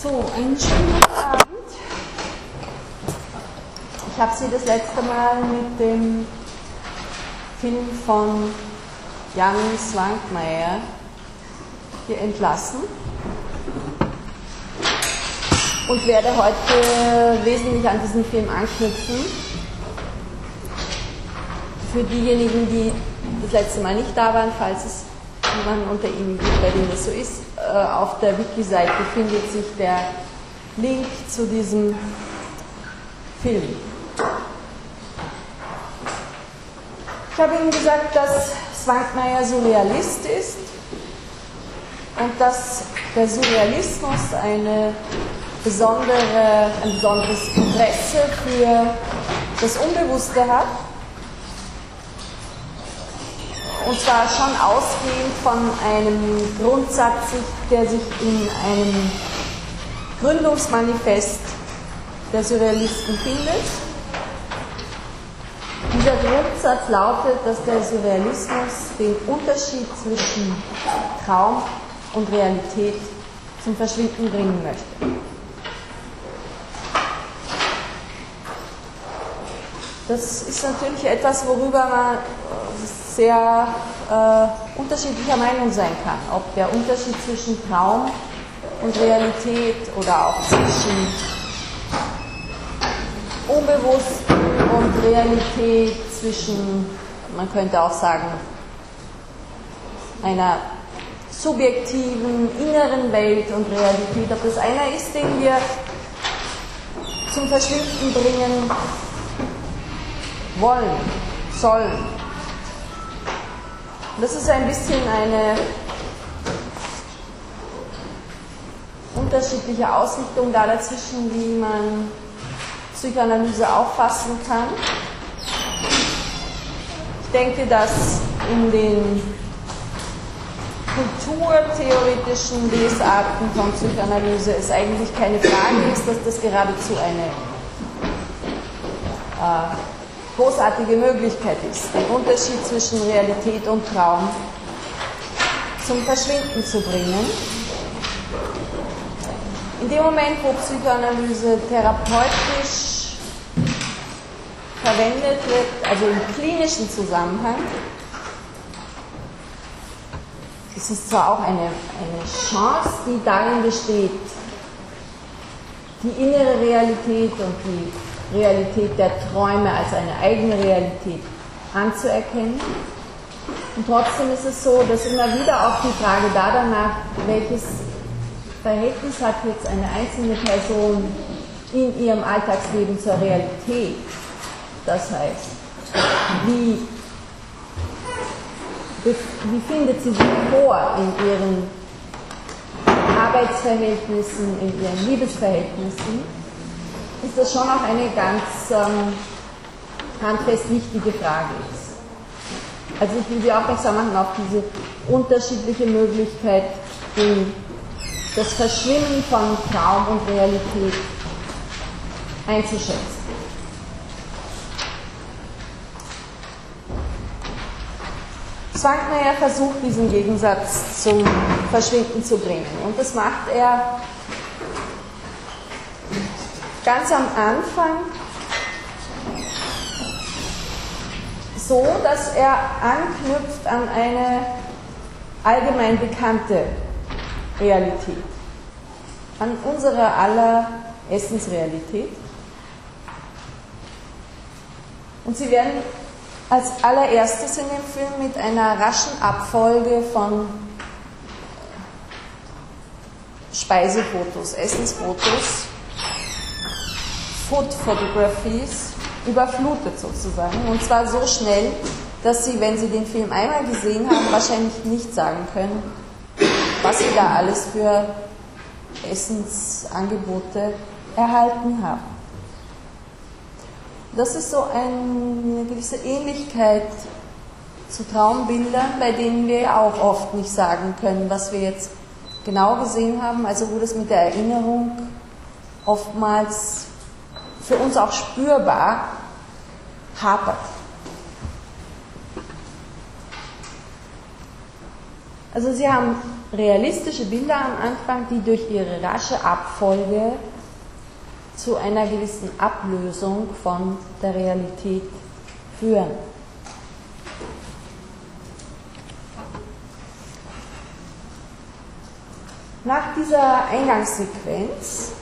So, einen schönen Abend. Ich habe Sie das letzte Mal mit dem Film von Jan Swankmajer hier entlassen und werde heute wesentlich an diesen Film anknüpfen. Für diejenigen, die das letzte Mal nicht da waren, falls es jemanden unter Ihnen gibt, bei dem das so ist, auf der Wiki-Seite findet sich der Link zu diesem Film. Ich habe Ihnen gesagt, dass Swankmajer Surrealist ist und dass der Surrealismus eine besondere, ein besonderes Interesse für das Unbewusste hat. Und zwar schon ausgehend von einem Grundsatz, der sich in einem Gründungsmanifest der Surrealisten findet. Dieser Grundsatz lautet, dass der Surrealismus den Unterschied zwischen Traum und Realität zum Verschwinden bringen möchte. Das ist natürlich etwas, worüber man sehr äh, unterschiedlicher Meinung sein kann. Ob der Unterschied zwischen Traum und Realität oder auch zwischen Unbewussten und Realität, zwischen, man könnte auch sagen, einer subjektiven inneren Welt und Realität, ob das einer ist, den wir zum Verschwinden bringen wollen, sollen. Das ist ein bisschen eine unterschiedliche Ausrichtung da dazwischen, wie man Psychoanalyse auffassen kann. Ich denke, dass in den kulturtheoretischen Lesarten von Psychoanalyse es eigentlich keine Frage ist, dass das geradezu eine äh, großartige Möglichkeit ist, den Unterschied zwischen Realität und Traum zum Verschwinden zu bringen. In dem Moment, wo Psychoanalyse therapeutisch verwendet wird, also im klinischen Zusammenhang, ist es zwar auch eine, eine Chance, die darin besteht, die innere Realität und die Realität der Träume als eine eigene Realität anzuerkennen. Und trotzdem ist es so, dass immer wieder auch die Frage da danach, welches Verhältnis hat jetzt eine einzelne Person in ihrem Alltagsleben zur Realität. Das heißt, wie, wie findet sie sich vor in ihren Arbeitsverhältnissen, in ihren Liebesverhältnissen? Ist das schon auch eine ganz ähm, handfest wichtige Frage ist. Also ich will Sie aufmerksam machen auf diese unterschiedliche Möglichkeit, den, das Verschwimmen von Traum und Realität einzuschätzen. Zwankmeier versucht, diesen Gegensatz zum Verschwinden zu bringen. Und das macht er ganz am Anfang so, dass er anknüpft an eine allgemein bekannte Realität, an unsere aller Essensrealität. Und sie werden als allererstes in dem Film mit einer raschen Abfolge von Speisefotos, Essensfotos Food Photographies überflutet sozusagen. Und zwar so schnell, dass Sie, wenn Sie den Film einmal gesehen haben, wahrscheinlich nicht sagen können, was Sie da alles für Essensangebote erhalten haben. Das ist so eine gewisse Ähnlichkeit zu Traumbildern, bei denen wir auch oft nicht sagen können, was wir jetzt genau gesehen haben, also wo das mit der Erinnerung oftmals für uns auch spürbar hapert. Also Sie haben realistische Bilder am Anfang, die durch ihre rasche Abfolge zu einer gewissen Ablösung von der Realität führen. Nach dieser Eingangssequenz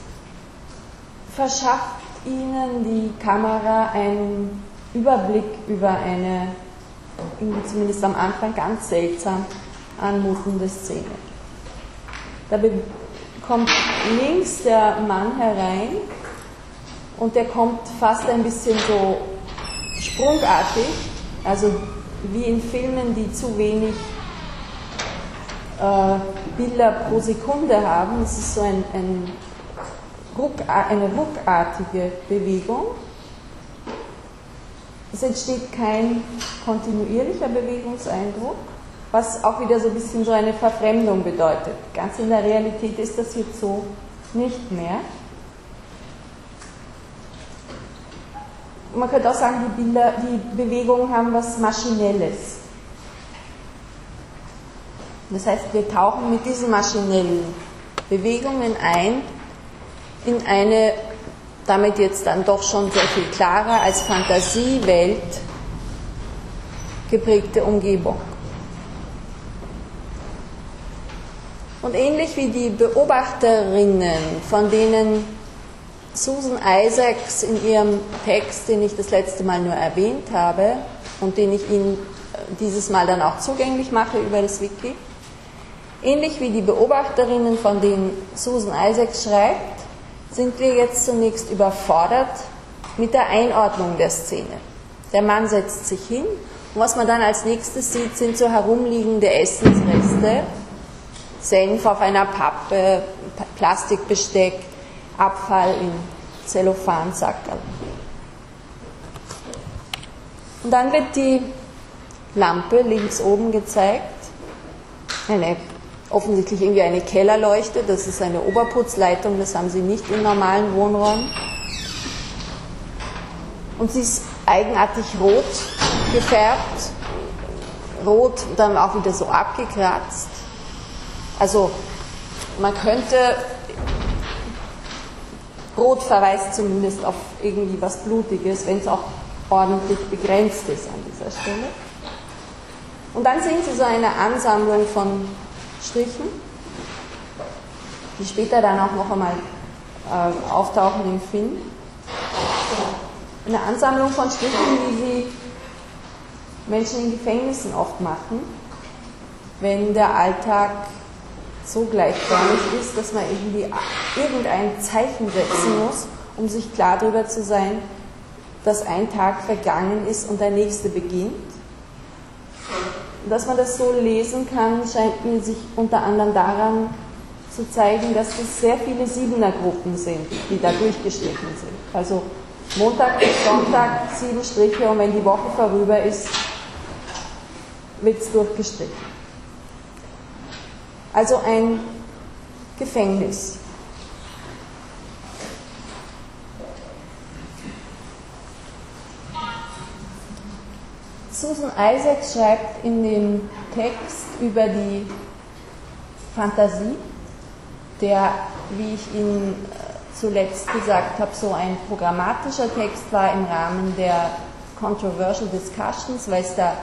verschafft Ihnen die Kamera einen Überblick über eine, zumindest am Anfang, ganz seltsam anmutende Szene. Da kommt links der Mann herein und der kommt fast ein bisschen so sprungartig, also wie in Filmen, die zu wenig äh, Bilder pro Sekunde haben. Es ist so ein, ein Eine ruckartige Bewegung. Es entsteht kein kontinuierlicher Bewegungseindruck, was auch wieder so ein bisschen so eine Verfremdung bedeutet. Ganz in der Realität ist das jetzt so nicht mehr. Man könnte auch sagen, die Bilder, die Bewegungen haben was Maschinelles. Das heißt, wir tauchen mit diesen maschinellen Bewegungen ein in eine damit jetzt dann doch schon sehr viel klarer als Fantasiewelt geprägte Umgebung. Und ähnlich wie die Beobachterinnen, von denen Susan Isaacs in ihrem Text, den ich das letzte Mal nur erwähnt habe und den ich Ihnen dieses Mal dann auch zugänglich mache über das Wiki, ähnlich wie die Beobachterinnen, von denen Susan Isaacs schreibt, sind wir jetzt zunächst überfordert mit der Einordnung der Szene. Der Mann setzt sich hin und was man dann als nächstes sieht, sind so herumliegende Essensreste, Senf auf einer Pappe, Plastikbesteck, Abfall in Zellophansackerl. Und dann wird die Lampe links oben gezeigt, eine offensichtlich irgendwie eine Kellerleuchte, das ist eine Oberputzleitung, das haben sie nicht in normalen Wohnräumen. Und sie ist eigenartig rot gefärbt, rot dann auch wieder so abgekratzt. Also man könnte, rot verweist zumindest auf irgendwie was Blutiges, wenn es auch ordentlich begrenzt ist an dieser Stelle. Und dann sehen Sie so eine Ansammlung von Strichen, die später dann auch noch einmal äh, auftauchen im Film. Eine Ansammlung von Strichen, wie sie Menschen in Gefängnissen oft machen, wenn der Alltag so gleichförmig ist, dass man irgendwie irgendein Zeichen setzen muss, um sich klar darüber zu sein, dass ein Tag vergangen ist und der nächste beginnt dass man das so lesen kann, scheint mir sich unter anderem daran zu zeigen, dass es sehr viele Siebener-Gruppen sind, die da durchgestrichen sind. Also Montag bis Sonntag sieben Striche und wenn die Woche vorüber ist, wird es durchgestrichen. Also ein Gefängnis. Susan Isaacs schreibt in dem Text über die Fantasie, der, wie ich Ihnen äh, zuletzt gesagt habe, so ein programmatischer Text war im Rahmen der Controversial Discussions, weil es da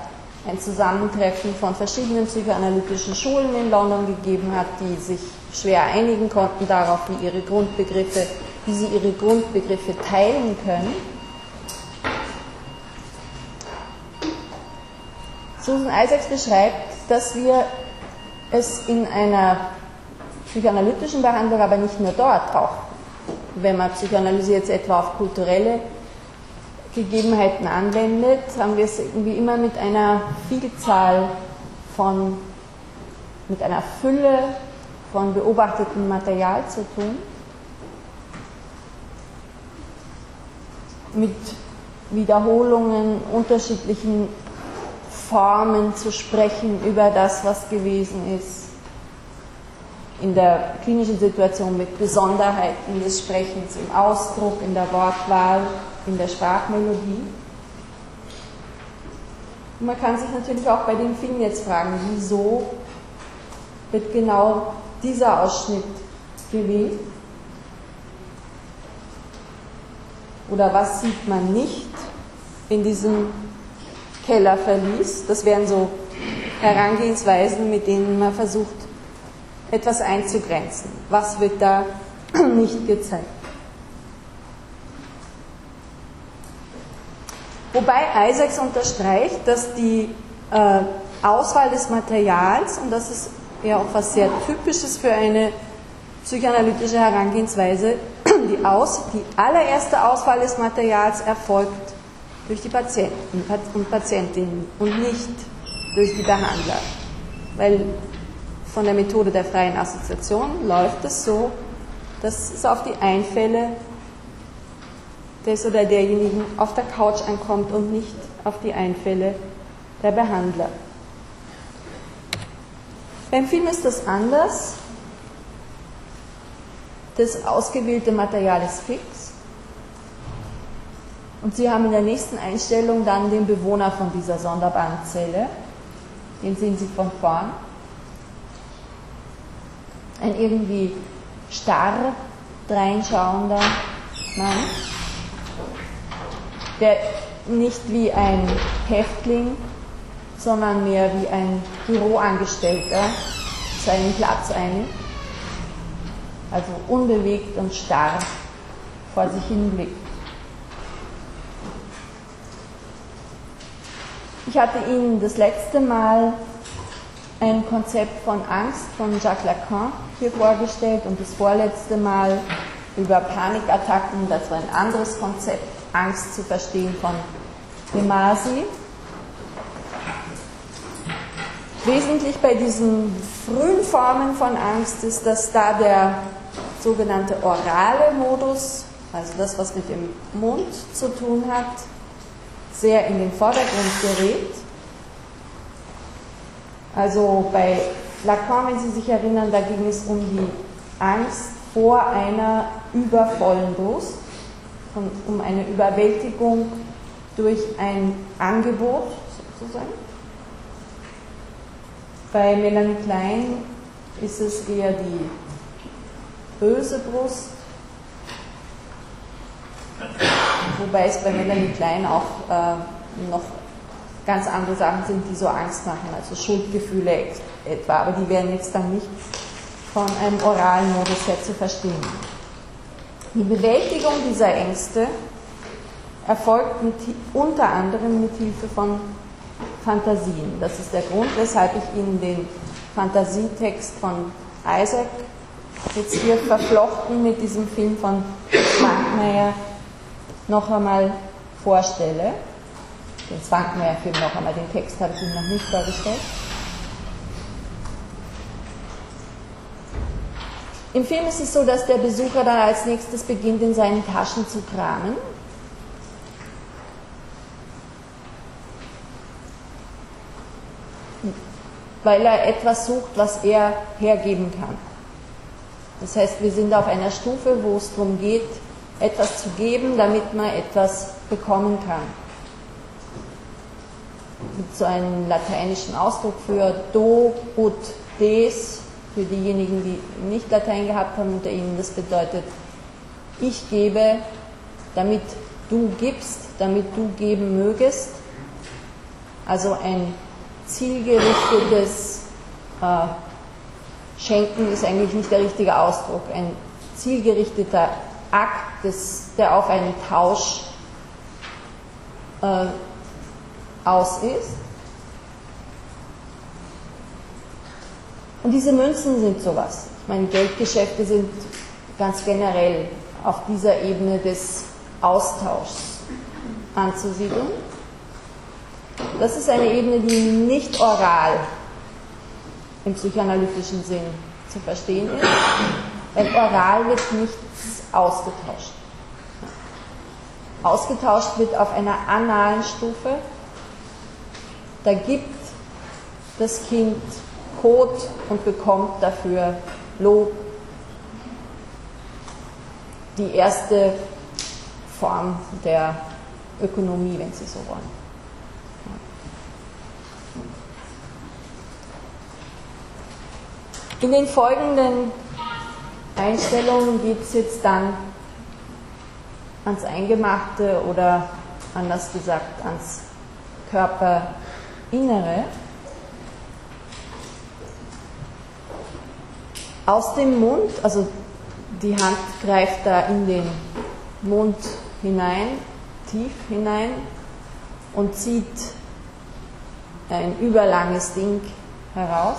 ein Zusammentreffen von verschiedenen psychoanalytischen Schulen in London gegeben hat, die sich schwer einigen konnten darauf, wie ihre Grundbegriffe, wie sie ihre Grundbegriffe teilen können. Susan Isaacs beschreibt, dass wir es in einer psychoanalytischen Behandlung, aber nicht nur dort, auch wenn man Psychoanalyse jetzt etwa auf kulturelle Gegebenheiten anwendet, haben wir es irgendwie immer mit einer Vielzahl von, mit einer Fülle von beobachtetem Material zu tun, mit Wiederholungen, unterschiedlichen Formen zu sprechen über das, was gewesen ist. In der klinischen Situation mit Besonderheiten des Sprechens im Ausdruck, in der Wortwahl, in der Sprachmelodie. Und man kann sich natürlich auch bei dem Film jetzt fragen, wieso wird genau dieser Ausschnitt gewählt. Oder was sieht man nicht in diesem Kellerverlies? Das wären so Herangehensweisen, mit denen man versucht, etwas einzugrenzen. Was wird da nicht gezeigt? Wobei Isaacs unterstreicht, dass die äh, Auswahl des Materials, und das ist ja auch was sehr Typisches für eine psychoanalytische Herangehensweise, die, Aus, die allererste Auswahl des Materials erfolgt durch die Patienten und Patientinnen und nicht durch die Behandler. Weil von der Methode der freien Assoziation läuft es so, dass es auf die Einfälle des oder derjenigen auf der Couch ankommt und nicht auf die Einfälle der Behandler. Beim Film ist das anders. Das ausgewählte Material ist fix. Und Sie haben in der nächsten Einstellung dann den Bewohner von dieser sonderbaren Zelle. Den sehen Sie von vorn. Ein irgendwie starr dreinschauender Mann der nicht wie ein Häftling, sondern mehr wie ein Büroangestellter seinen Platz einnimmt, also unbewegt und starr vor sich hin Ich hatte Ihnen das letzte Mal ein Konzept von Angst von Jacques Lacan hier vorgestellt und das vorletzte Mal über Panikattacken, das war ein anderes Konzept Angst zu verstehen von Demasi. Wesentlich bei diesen frühen Formen von Angst ist, dass da der sogenannte orale Modus, also das, was mit dem Mund zu tun hat, sehr in den Vordergrund gerät. Also bei Lacan, wenn Sie sich erinnern, da ging es um die Angst vor einer übervollen Brust um eine Überwältigung durch ein Angebot sozusagen. Bei Melanie Klein ist es eher die böse Brust, wobei es bei Melanie Klein auch äh, noch ganz andere Sachen sind, die so Angst machen, also Schuldgefühle etwa, aber die werden jetzt dann nicht von einem oralen Modus her zu verstehen. Die Bewältigung dieser Ängste erfolgt mit, unter anderem mit Hilfe von Fantasien. Das ist der Grund, weshalb ich Ihnen den Fantasietext von Isaac jetzt hier verflochten mit diesem Film von Zwankmeier noch einmal vorstelle. Den Zwankmeier-Film noch einmal, den Text habe ich Ihnen noch nicht vorgestellt. Im Film ist es so, dass der Besucher dann als nächstes beginnt, in seinen Taschen zu kramen. Weil er etwas sucht, was er hergeben kann. Das heißt, wir sind auf einer Stufe, wo es darum geht, etwas zu geben, damit man etwas bekommen kann. Mit so einem lateinischen Ausdruck für do ut des für diejenigen, die nicht Latein gehabt haben unter Ihnen, das bedeutet, ich gebe, damit du gibst, damit du geben mögest. Also ein zielgerichtetes äh, Schenken ist eigentlich nicht der richtige Ausdruck. Ein zielgerichteter Akt, des, der auf einen Tausch äh, aus ist. Und diese Münzen sind sowas. Ich meine, Geldgeschäfte sind ganz generell auf dieser Ebene des Austauschs anzusiedeln. Das ist eine Ebene, die nicht oral im psychoanalytischen Sinn zu verstehen ist, weil oral wird nichts ausgetauscht. Ausgetauscht wird auf einer analen Stufe. Da gibt das Kind Code und bekommt dafür Lob. Die erste Form der Ökonomie, wenn Sie so wollen. In den folgenden Einstellungen geht es jetzt dann ans Eingemachte oder anders gesagt ans Körperinnere. Aus dem Mund, also die Hand greift da in den Mund hinein, tief hinein und zieht ein überlanges Ding heraus.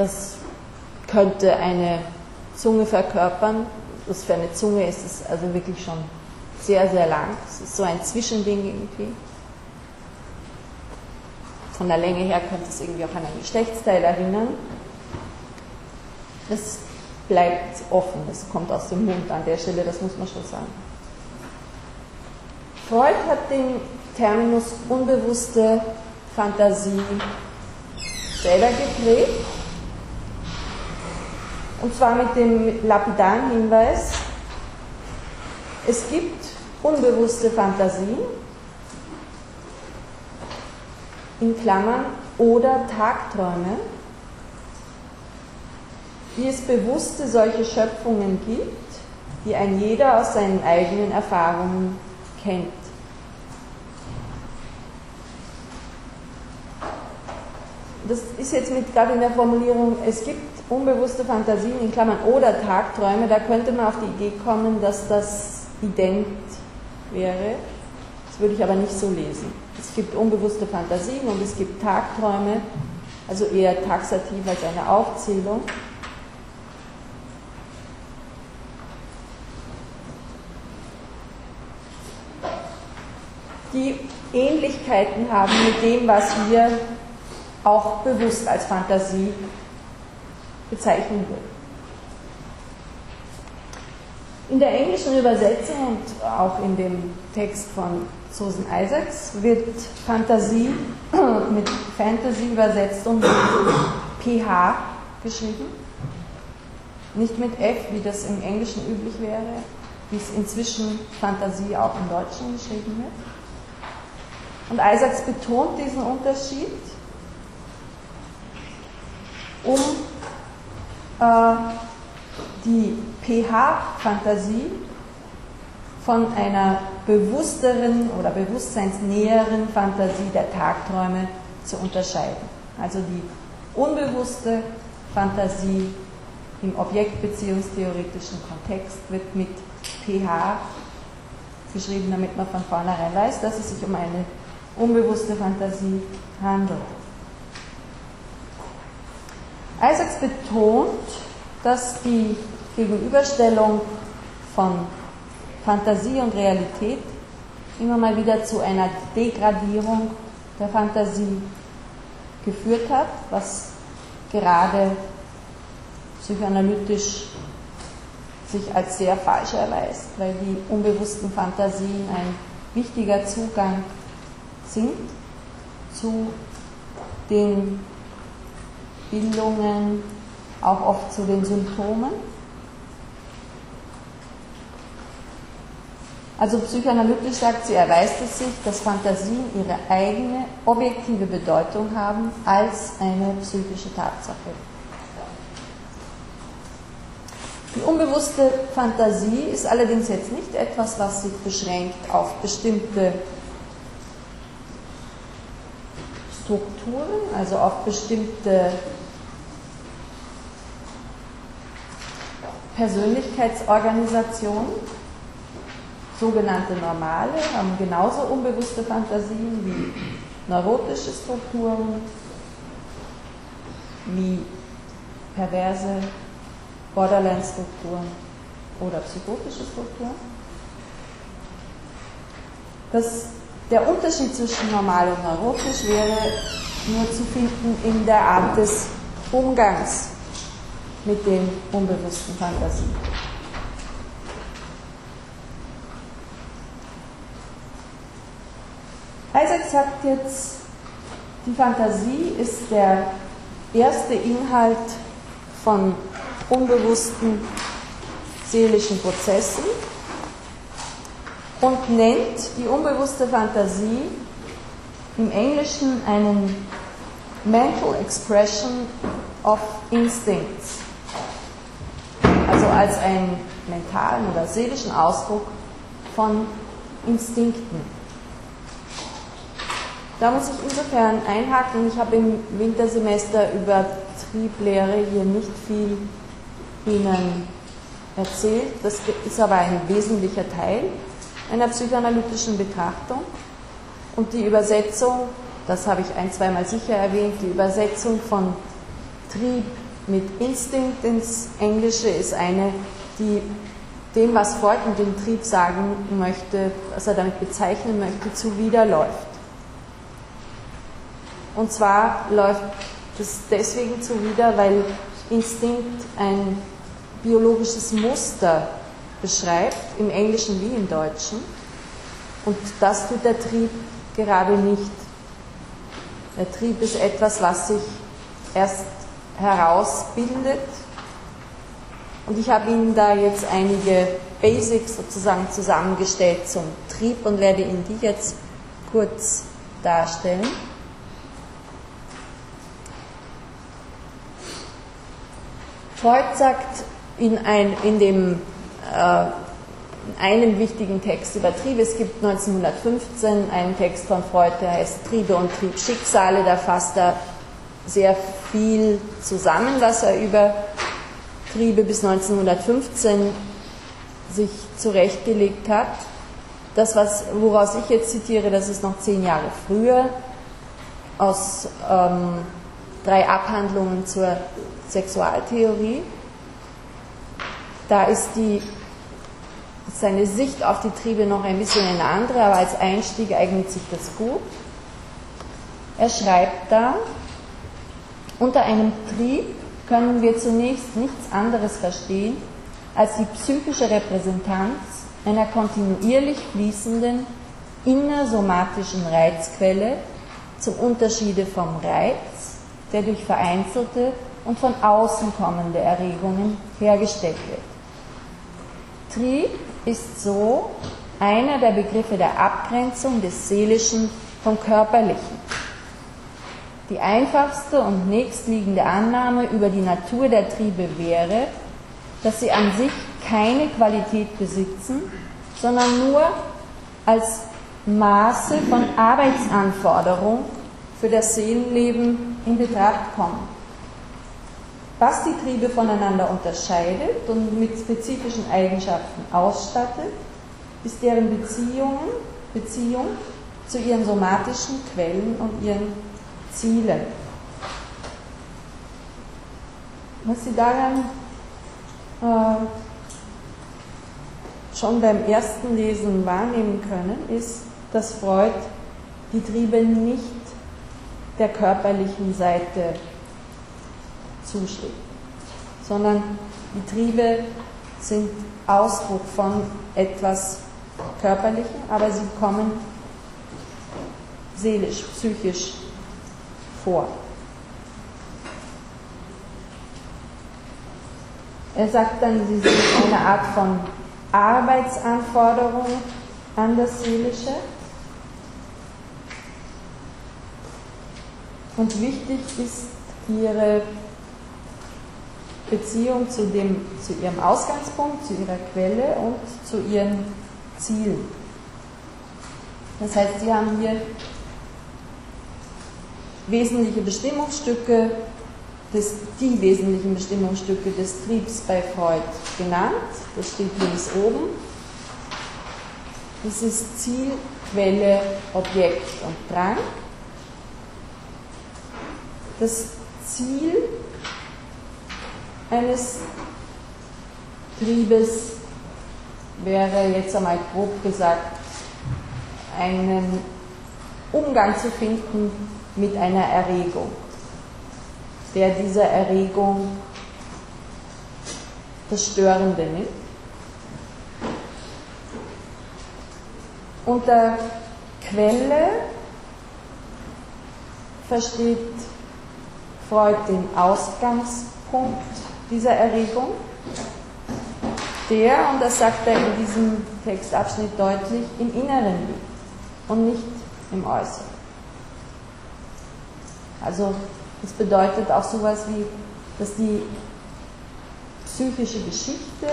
Das könnte eine Zunge verkörpern. Das für eine Zunge ist es also wirklich schon sehr, sehr lang. Es ist so ein Zwischending irgendwie. Von der Länge her könnte es irgendwie auch an ein Geschlechtsteil erinnern. Das bleibt offen, das kommt aus dem Mund an der Stelle, das muss man schon sagen. Freud hat den Terminus unbewusste Fantasie selber geprägt. Und zwar mit dem lapidaren Hinweis, es gibt unbewusste Fantasien, in Klammern, oder Tagträume, wie es bewusste solche Schöpfungen gibt, die ein jeder aus seinen eigenen Erfahrungen kennt. Das ist jetzt mit gerade in der Formulierung, es gibt unbewusste Fantasien in Klammern oder Tagträume, da könnte man auf die Idee kommen, dass das ident wäre. Das würde ich aber nicht so lesen. Es gibt unbewusste Fantasien und es gibt Tagträume, also eher taxativ als eine Aufzählung. die Ähnlichkeiten haben mit dem, was wir auch bewusst als Fantasie bezeichnen würden. In der englischen Übersetzung und auch in dem Text von Susan Isaacs wird Fantasie mit Fantasy übersetzt und mit PH geschrieben. Nicht mit F, wie das im Englischen üblich wäre, wie es inzwischen Fantasie auch im Deutschen geschrieben wird. Und Isaacs betont diesen Unterschied, um die pH-Fantasie von einer bewussteren oder bewusstseinsnäheren Fantasie der Tagträume zu unterscheiden. Also die unbewusste Fantasie im objektbeziehungstheoretischen Kontext wird mit pH geschrieben, damit man von vornherein weiß, dass es sich um eine unbewusste Fantasie handelt. Isaacs betont, dass die Gegenüberstellung von Fantasie und Realität immer mal wieder zu einer Degradierung der Fantasie geführt hat, was gerade psychoanalytisch sich als sehr falsch erweist, weil die unbewussten Fantasien ein wichtiger Zugang sind zu den Bildungen, auch oft zu den Symptomen. Also psychoanalytisch sagt sie, erweist es sich, dass Fantasien ihre eigene objektive Bedeutung haben als eine psychische Tatsache. Die unbewusste Fantasie ist allerdings jetzt nicht etwas, was sich beschränkt auf bestimmte Strukturen, also auf bestimmte Persönlichkeitsorganisationen, sogenannte Normale, haben genauso unbewusste Fantasien wie neurotische Strukturen, wie perverse Borderline-Strukturen oder psychotische Strukturen. Das der Unterschied zwischen normal und neurotisch wäre nur zu finden in der Art des Umgangs mit den unbewussten Fantasien. Isaac sagt jetzt, die Fantasie ist der erste Inhalt von unbewussten seelischen Prozessen und nennt die unbewusste Fantasie im Englischen einen Mental Expression of Instincts, also als einen mentalen oder seelischen Ausdruck von Instinkten. Da muss ich insofern einhaken, ich habe im Wintersemester über Trieblehre hier nicht viel Ihnen erzählt. Das ist aber ein wesentlicher Teil einer psychoanalytischen Betrachtung. Und die Übersetzung, das habe ich ein, zweimal sicher erwähnt, die Übersetzung von Trieb mit Instinkt ins Englische ist eine, die dem, was Freud mit dem Trieb sagen möchte, was er damit bezeichnen möchte, zuwiderläuft. Und zwar läuft das deswegen zuwider, weil Instinkt ein biologisches Muster beschreibt, im Englischen wie im Deutschen. Und das tut der Trieb gerade nicht. Der Trieb ist etwas, was sich erst herausbildet. Und ich habe Ihnen da jetzt einige Basics sozusagen zusammengestellt zum Trieb und werde Ihnen die jetzt kurz darstellen. Freud sagt in, ein, in dem äh, einen wichtigen Text über Triebe. Es gibt 1915 einen Text von Freud, der heißt Triebe und Triebschicksale. Da fasst er sehr viel zusammen, was er über Triebe bis 1915 sich zurechtgelegt hat. Das, was, woraus ich jetzt zitiere, das ist noch zehn Jahre früher aus ähm, drei Abhandlungen zur Sexualtheorie. Da ist die seine Sicht auf die Triebe noch ein bisschen eine andere, aber als Einstieg eignet sich das gut. Er schreibt da, unter einem Trieb können wir zunächst nichts anderes verstehen als die psychische Repräsentanz einer kontinuierlich fließenden innersomatischen Reizquelle zum Unterschiede vom Reiz, der durch vereinzelte und von außen kommende Erregungen hergestellt wird. Trieb ist so einer der Begriffe der Abgrenzung des Seelischen vom Körperlichen. Die einfachste und nächstliegende Annahme über die Natur der Triebe wäre, dass sie an sich keine Qualität besitzen, sondern nur als Maße von Arbeitsanforderung für das Seelenleben in Betracht kommen. Was die Triebe voneinander unterscheidet und mit spezifischen Eigenschaften ausstattet, ist deren Beziehungen, Beziehung zu ihren somatischen Quellen und ihren Zielen. Was Sie daran äh, schon beim ersten Lesen wahrnehmen können, ist, dass Freud die Triebe nicht der körperlichen Seite zuschlägt, sondern die Triebe sind Ausdruck von etwas Körperlichem, aber sie kommen seelisch, psychisch vor. Er sagt dann, sie sind eine Art von Arbeitsanforderung an das Seelische. Und wichtig ist ihre Beziehung zu, dem, zu ihrem Ausgangspunkt, zu ihrer Quelle und zu ihren Zielen. Das heißt, Sie haben hier wesentliche Bestimmungsstücke, des, die wesentlichen Bestimmungsstücke des Triebs bei Freud genannt. Das steht links oben. Das ist Ziel, Quelle, Objekt und Drang. Das Ziel eines Triebes wäre jetzt einmal grob gesagt, einen Umgang zu finden mit einer Erregung, der dieser Erregung das Störende nimmt. Unter Quelle versteht Freud den Ausgangspunkt dieser Erregung, der, und das sagt er in diesem Textabschnitt deutlich, im Inneren liegt und nicht im Äußeren. Also das bedeutet auch sowas wie, dass die psychische Geschichte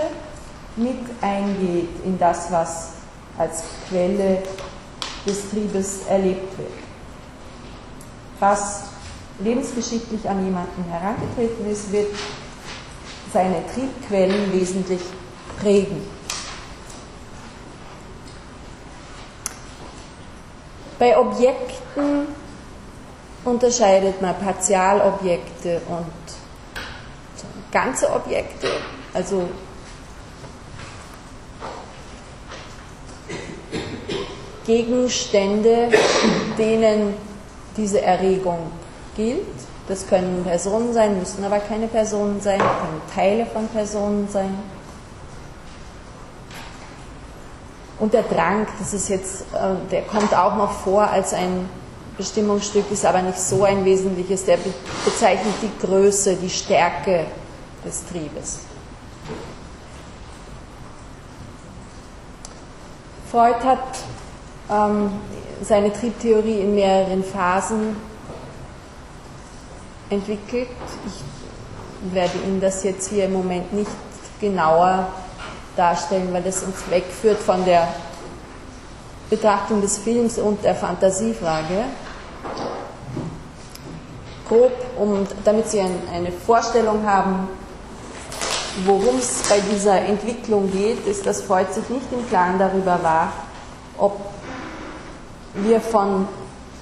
mit eingeht in das, was als Quelle des Triebes erlebt wird. Was lebensgeschichtlich an jemanden herangetreten ist, wird seine Triebquellen wesentlich prägen. Bei Objekten unterscheidet man Partialobjekte und ganze Objekte, also Gegenstände, denen diese Erregung gilt. Das können Personen sein, müssen aber keine Personen sein, können Teile von Personen sein. Und der Drang, das ist jetzt, äh, der kommt auch noch vor als ein Bestimmungsstück, ist aber nicht so ein wesentliches. Der bezeichnet die Größe, die Stärke des Triebes. Freud hat ähm, seine Triebtheorie in mehreren Phasen entwickelt. Ich werde Ihnen das jetzt hier im Moment nicht genauer darstellen, weil das uns wegführt von der Betrachtung des Films und der Fantasiefrage. Grob, um, damit Sie ein, eine Vorstellung haben, worum es bei dieser Entwicklung geht, ist, dass Freud sich nicht im Klaren darüber war, ob wir von,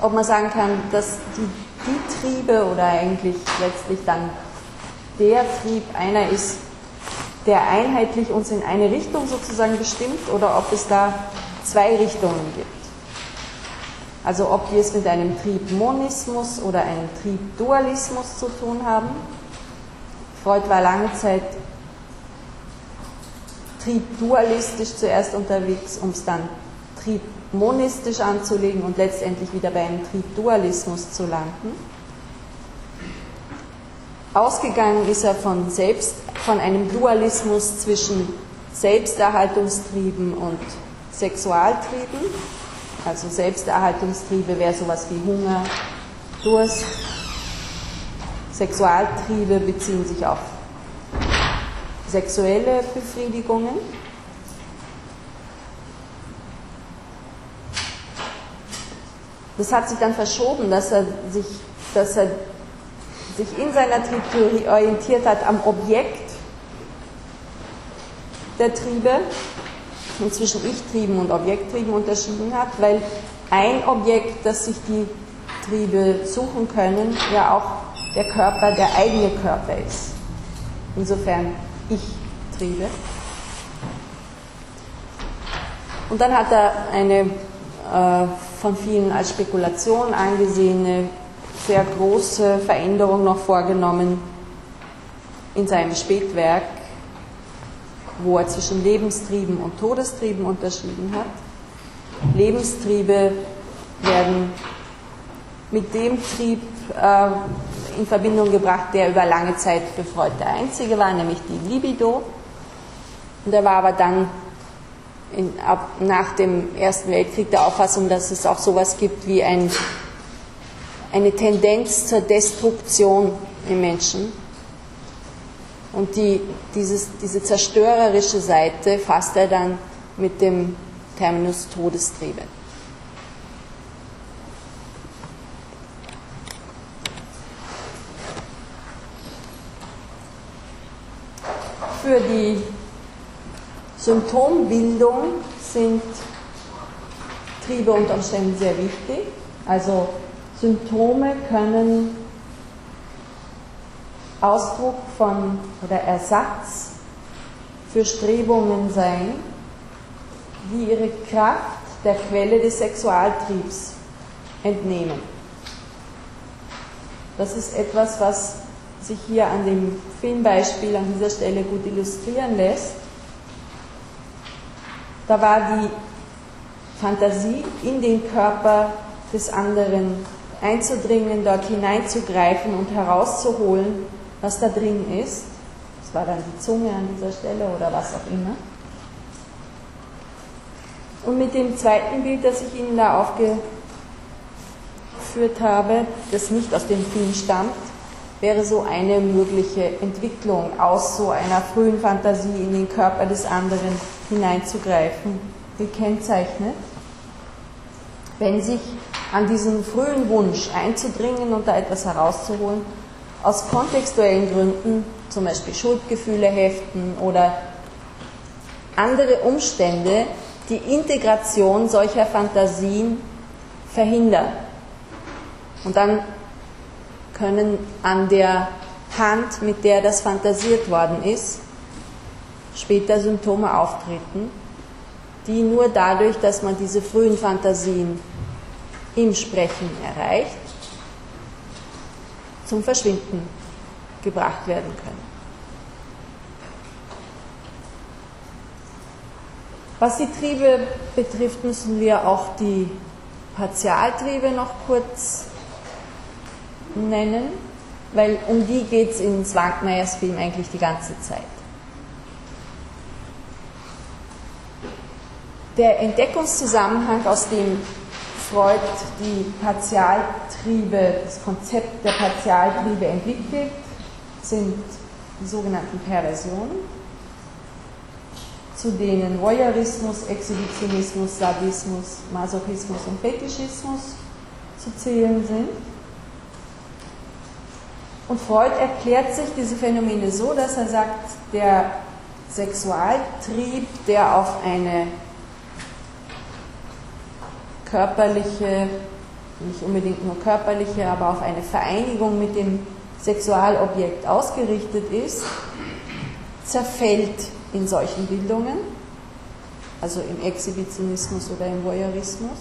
ob man sagen kann, dass die, die Triebe oder eigentlich letztlich dann der Trieb einer ist, der einheitlich uns in eine Richtung sozusagen bestimmt oder ob es da zwei Richtungen gibt. Also ob wir es mit einem Triebmonismus oder einem Triebdualismus zu tun haben. Freud war lange Zeit triebdualistisch zuerst unterwegs, um es dann triebmonistisch anzulegen und letztendlich wieder bei einem Triebdualismus zu landen. Ausgegangen ist er von selbst, von einem Dualismus zwischen Selbsterhaltungstrieben und Sexualtrieben. Also Selbsterhaltungstriebe wäre sowas wie Hunger, Durst. Sexualtriebe beziehen sich auf sexuelle Befriedigungen. Das hat sich dann verschoben, dass er sich, dass er sich in seiner Triebtheorie orientiert hat am Objekt der Triebe zwischen Ich-Trieben und Objekttrieben unterschieden hat, weil ein Objekt, das sich die Triebe suchen können, ja auch der Körper, der eigene Körper ist. Insofern Ich-Triebe. Und dann hat er eine äh, von vielen als Spekulation angesehene sehr große Veränderung noch vorgenommen in seinem Spätwerk, wo er zwischen Lebenstrieben und Todestrieben unterschieden hat. Lebenstriebe werden mit dem Trieb äh, in Verbindung gebracht, der über lange Zeit für Freud der einzige war, nämlich die Libido. Und er war aber dann in, ab, nach dem Ersten Weltkrieg der Auffassung, dass es auch sowas gibt wie ein, eine Tendenz zur Destruktion im Menschen. Und die, dieses, diese zerstörerische Seite fasst er dann mit dem Terminus Todestriebe. Für die Symptombildung sind Triebe unter Umständen sehr wichtig. Also Symptome können Ausdruck von oder Ersatz für Strebungen sein, die ihre Kraft der Quelle des Sexualtriebs entnehmen. Das ist etwas, was sich hier an dem Filmbeispiel an dieser Stelle gut illustrieren lässt. Da war die Fantasie, in den Körper des anderen einzudringen, dort hineinzugreifen und herauszuholen, was da drin ist. Das war dann die Zunge an dieser Stelle oder was auch immer. Und mit dem zweiten Bild, das ich Ihnen da aufgeführt habe, das nicht aus dem Film stammt, wäre so eine mögliche Entwicklung aus so einer frühen Fantasie in den Körper des anderen hineinzugreifen, gekennzeichnet. Wenn sich an diesen frühen Wunsch einzudringen und da etwas herauszuholen, aus kontextuellen Gründen, zum Beispiel Schuldgefühle heften oder andere Umstände, die Integration solcher Fantasien verhindern. Und dann können an der Hand, mit der das fantasiert worden ist, später Symptome auftreten, die nur dadurch, dass man diese frühen Fantasien im Sprechen erreicht, zum Verschwinden gebracht werden können. Was die Triebe betrifft, müssen wir auch die Partialtriebe noch kurz nennen, weil um die geht es in Swankmeyers Film eigentlich die ganze Zeit. Der Entdeckungszusammenhang, aus dem Freud die Partialtriebe, das Konzept der Partialtriebe entwickelt, sind die sogenannten Perversionen zu denen Voyeurismus, Exhibitionismus, Sadismus, Masochismus und Fetischismus zu zählen sind. Und Freud erklärt sich diese Phänomene so, dass er sagt, der Sexualtrieb, der auf eine körperliche, nicht unbedingt nur körperliche, aber auf eine Vereinigung mit dem Sexualobjekt ausgerichtet ist, zerfällt in solchen Bildungen, also im Exhibitionismus oder im Voyeurismus.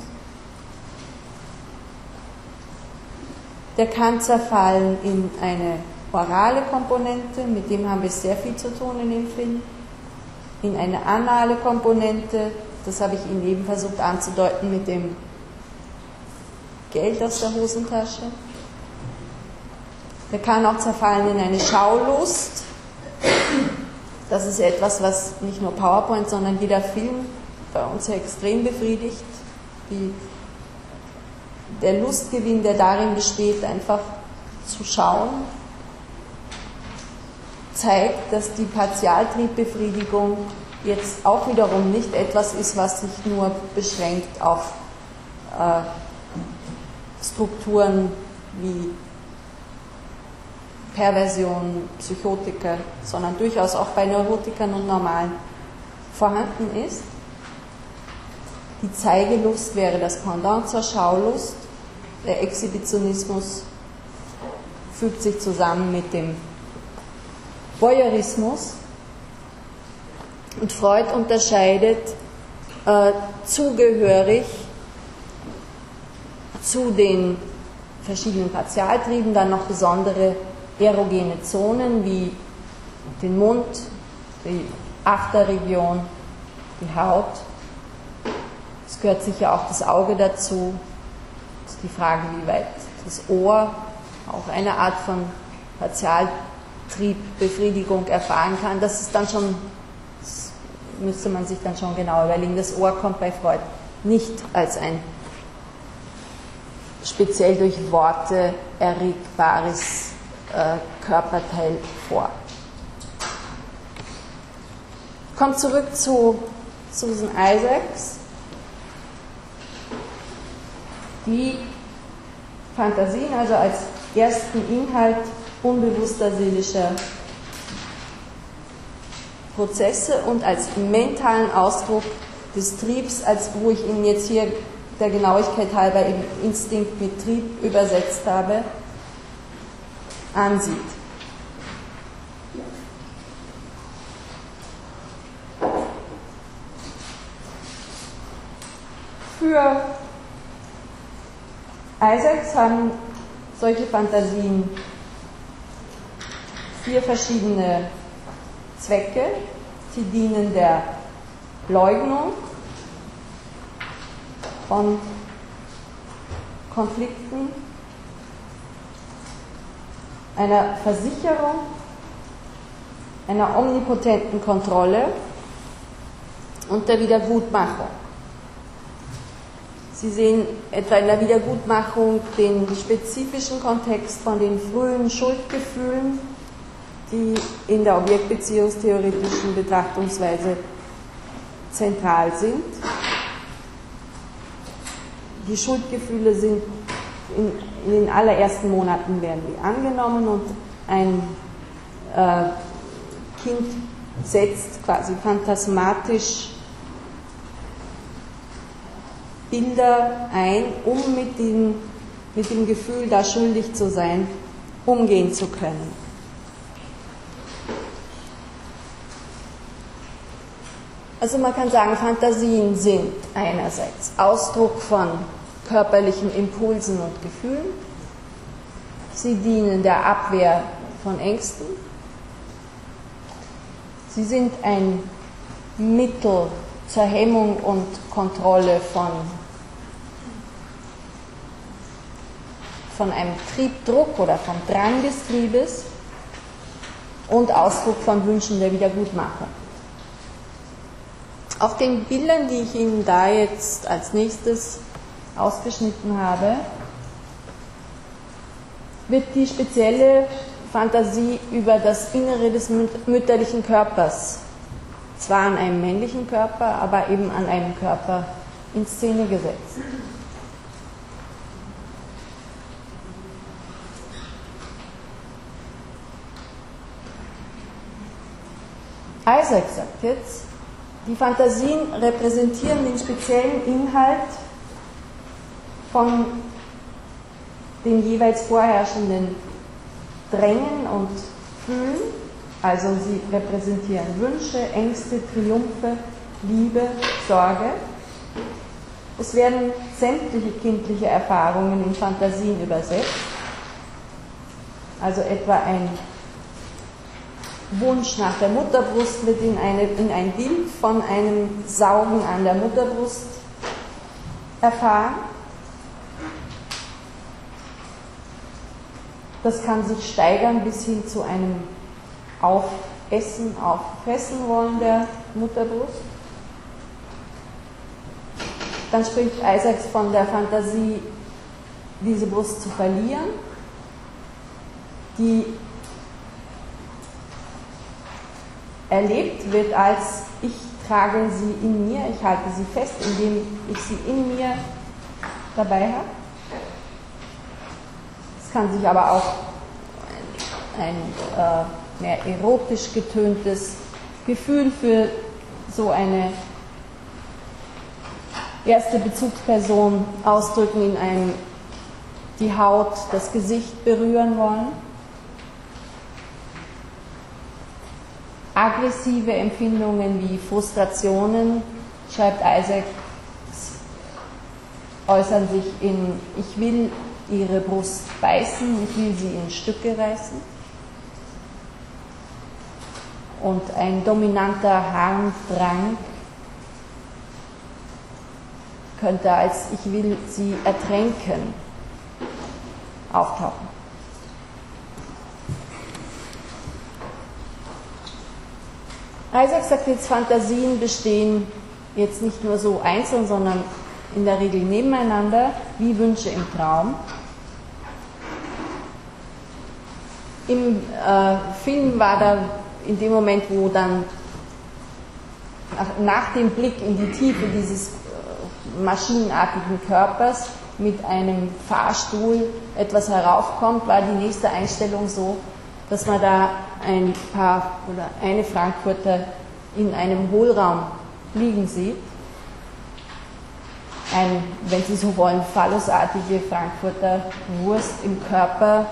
Der kann zerfallen in eine orale Komponente, mit dem haben wir sehr viel zu tun in dem Film, in eine anale Komponente, das habe ich Ihnen eben versucht anzudeuten mit dem Geld aus der Hosentasche. Der kann auch zerfallen in eine Schaulust, das ist etwas, was nicht nur PowerPoint, sondern jeder Film bei uns ja extrem befriedigt. Die, der Lustgewinn, der darin besteht, einfach zu schauen, zeigt, dass die Partialtriebbefriedigung jetzt auch wiederum nicht etwas ist, was sich nur beschränkt auf äh, Strukturen wie Perversion, Psychotiker, sondern durchaus auch bei Neurotikern und Normalen vorhanden ist. Die Zeigelust wäre das Pendant zur Schaulust. Der Exhibitionismus fügt sich zusammen mit dem Voyeurismus. Und Freud unterscheidet äh, zugehörig zu den verschiedenen Partialtrieben dann noch besondere erogene Zonen wie den Mund, die Achterregion, die Haut. Es gehört sicher auch das Auge dazu. Ist die Frage, wie weit das Ohr auch eine Art von Partialtriebbefriedigung erfahren kann. Das ist dann schon, das müsste man sich dann schon genau überlegen. Das Ohr kommt bei Freud nicht als ein speziell durch Worte erregbares äh, Körperteil vor. Kommt zurück zu Susan Isaacs, die Fantasien also als ersten Inhalt unbewusster seelischer Prozesse und als mentalen Ausdruck des Triebs, als wo ich Ihnen jetzt hier der Genauigkeit halber eben Instinkt mit Trieb übersetzt habe, ansieht. Für Isaacs haben solche Fantasien vier verschiedene Zwecke. Sie dienen der Leugnung von Konflikten einer Versicherung, einer omnipotenten Kontrolle und der Wiedergutmachung. Sie sehen etwa in der Wiedergutmachung den spezifischen Kontext von den frühen Schuldgefühlen, die in der objektbeziehungstheoretischen Betrachtungsweise zentral sind. Die Schuldgefühle sind in, in den allerersten Monaten werden die angenommen und ein äh, Kind setzt quasi phantasmatisch Bilder ein, um mit dem, mit dem Gefühl, da schuldig zu sein, umgehen zu können. Also man kann sagen, Fantasien sind einerseits Ausdruck von körperlichen Impulsen und Gefühlen. Sie dienen der Abwehr von Ängsten. Sie sind ein Mittel zur Hemmung und Kontrolle von, von einem Triebdruck oder vom Drang des Triebes und Ausdruck von Wünschen der Wiedergutmachung. Auf den Bildern, die ich Ihnen da jetzt als nächstes ausgeschnitten habe, wird die spezielle Fantasie über das Innere des mütterlichen Körpers, zwar an einem männlichen Körper, aber eben an einem Körper in Szene gesetzt. Isaac sagt jetzt, die Fantasien repräsentieren den speziellen Inhalt von dem jeweils vorherrschenden Drängen und Fühlen. Also sie repräsentieren Wünsche, Ängste, Triumphe, Liebe, Sorge. Es werden sämtliche kindliche Erfahrungen in Fantasien übersetzt. Also etwa ein Wunsch nach der Mutterbrust wird in, eine, in ein Bild von einem Saugen an der Mutterbrust erfahren. Das kann sich steigern bis hin zu einem Aufessen, Auffressen wollen der Mutterbrust. Dann spricht Isaacs von der Fantasie, diese Brust zu verlieren, die erlebt wird als ich trage sie in mir, ich halte sie fest, indem ich sie in mir dabei habe. Es kann sich aber auch ein, äh, mehr erotisch getöntes Gefühl für so eine erste Bezugsperson ausdrücken, in einem die Haut, das Gesicht berühren wollen. Aggressive Empfindungen wie Frustrationen, schreibt Isaac, äußern sich in, ich will ihre Brust beißen, ich will sie in Stücke reißen. Und ein dominanter Harmdrang könnte als ich will sie ertränken auftauchen. Isaac sagt jetzt, Fantasien bestehen jetzt nicht nur so einzeln, sondern in der Regel nebeneinander, wie Wünsche im Traum. Im äh, Film war da in dem Moment, wo dann nach, nach dem Blick in die Tiefe dieses äh, maschinenartigen Körpers mit einem Fahrstuhl etwas heraufkommt, war die nächste Einstellung so, dass man da ein paar oder eine Frankfurter in einem Hohlraum liegen sieht. Ein, wenn Sie so wollen, phallusartige Frankfurter Wurst im Körper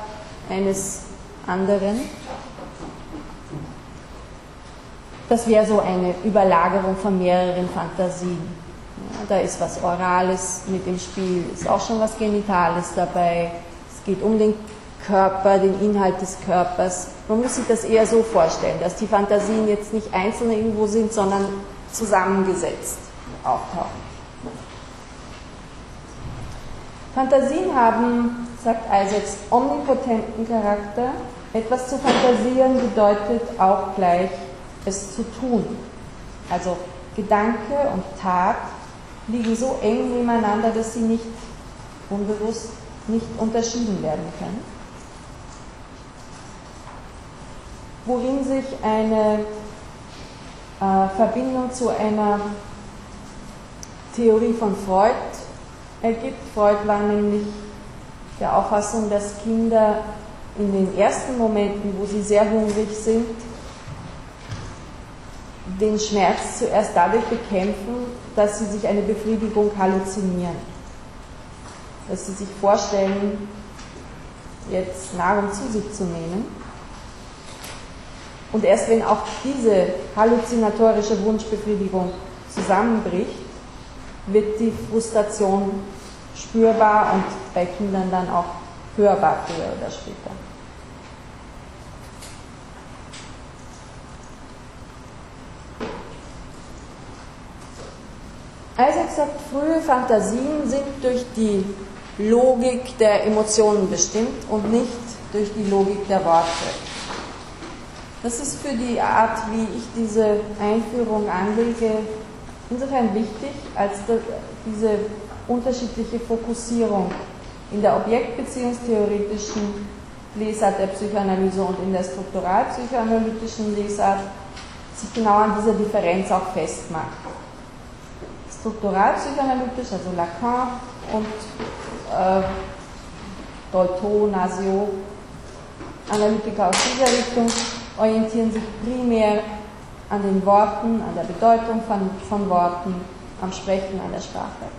eines anderen. Das wäre so eine Überlagerung von mehreren Fantasien. Ja, da ist was Orales mit im Spiel, ist auch schon was Genitales dabei. Es geht um den Körper, den Inhalt des Körpers. Man muss sich das eher so vorstellen, dass die Fantasien jetzt nicht einzeln irgendwo sind, sondern zusammengesetzt auftauchen. Fantasien haben, sagt Isaacs, omnipotenten Charakter. Etwas zu fantasieren bedeutet auch gleich es zu tun. Also Gedanke und Tat liegen so eng nebeneinander, dass sie nicht unbewusst nicht unterschieden werden können. Worin sich eine äh, Verbindung zu einer Theorie von Freud ergibt. Freud war nämlich der Auffassung, dass Kinder in den ersten Momenten, wo sie sehr hungrig sind, den Schmerz zuerst dadurch bekämpfen, dass sie sich eine Befriedigung halluzinieren. Dass sie sich vorstellen, jetzt Nahrung zu sich zu nehmen. Und erst wenn auch diese halluzinatorische Wunschbefriedigung zusammenbricht, wird die Frustration spürbar und bei Kindern dann auch hörbar früher oder später. Isaac sagt, frühe Fantasien sind durch die Logik der Emotionen bestimmt und nicht durch die Logik der Worte. Das ist für die Art, wie ich diese Einführung anlege, insofern wichtig, als diese unterschiedliche Fokussierung in der objektbeziehungstheoretischen Lesart der Psychoanalyse und in der strukturalpsychoanalytischen Lesart sich genau an dieser Differenz auch festmacht. Strukturalpsychoanalytisch, also Lacan und äh, Dolto, Nasio, Analytiker aus dieser Richtung orientieren sich primär an den Worten, an der Bedeutung von, von Worten, am Sprechen, an der Sprache.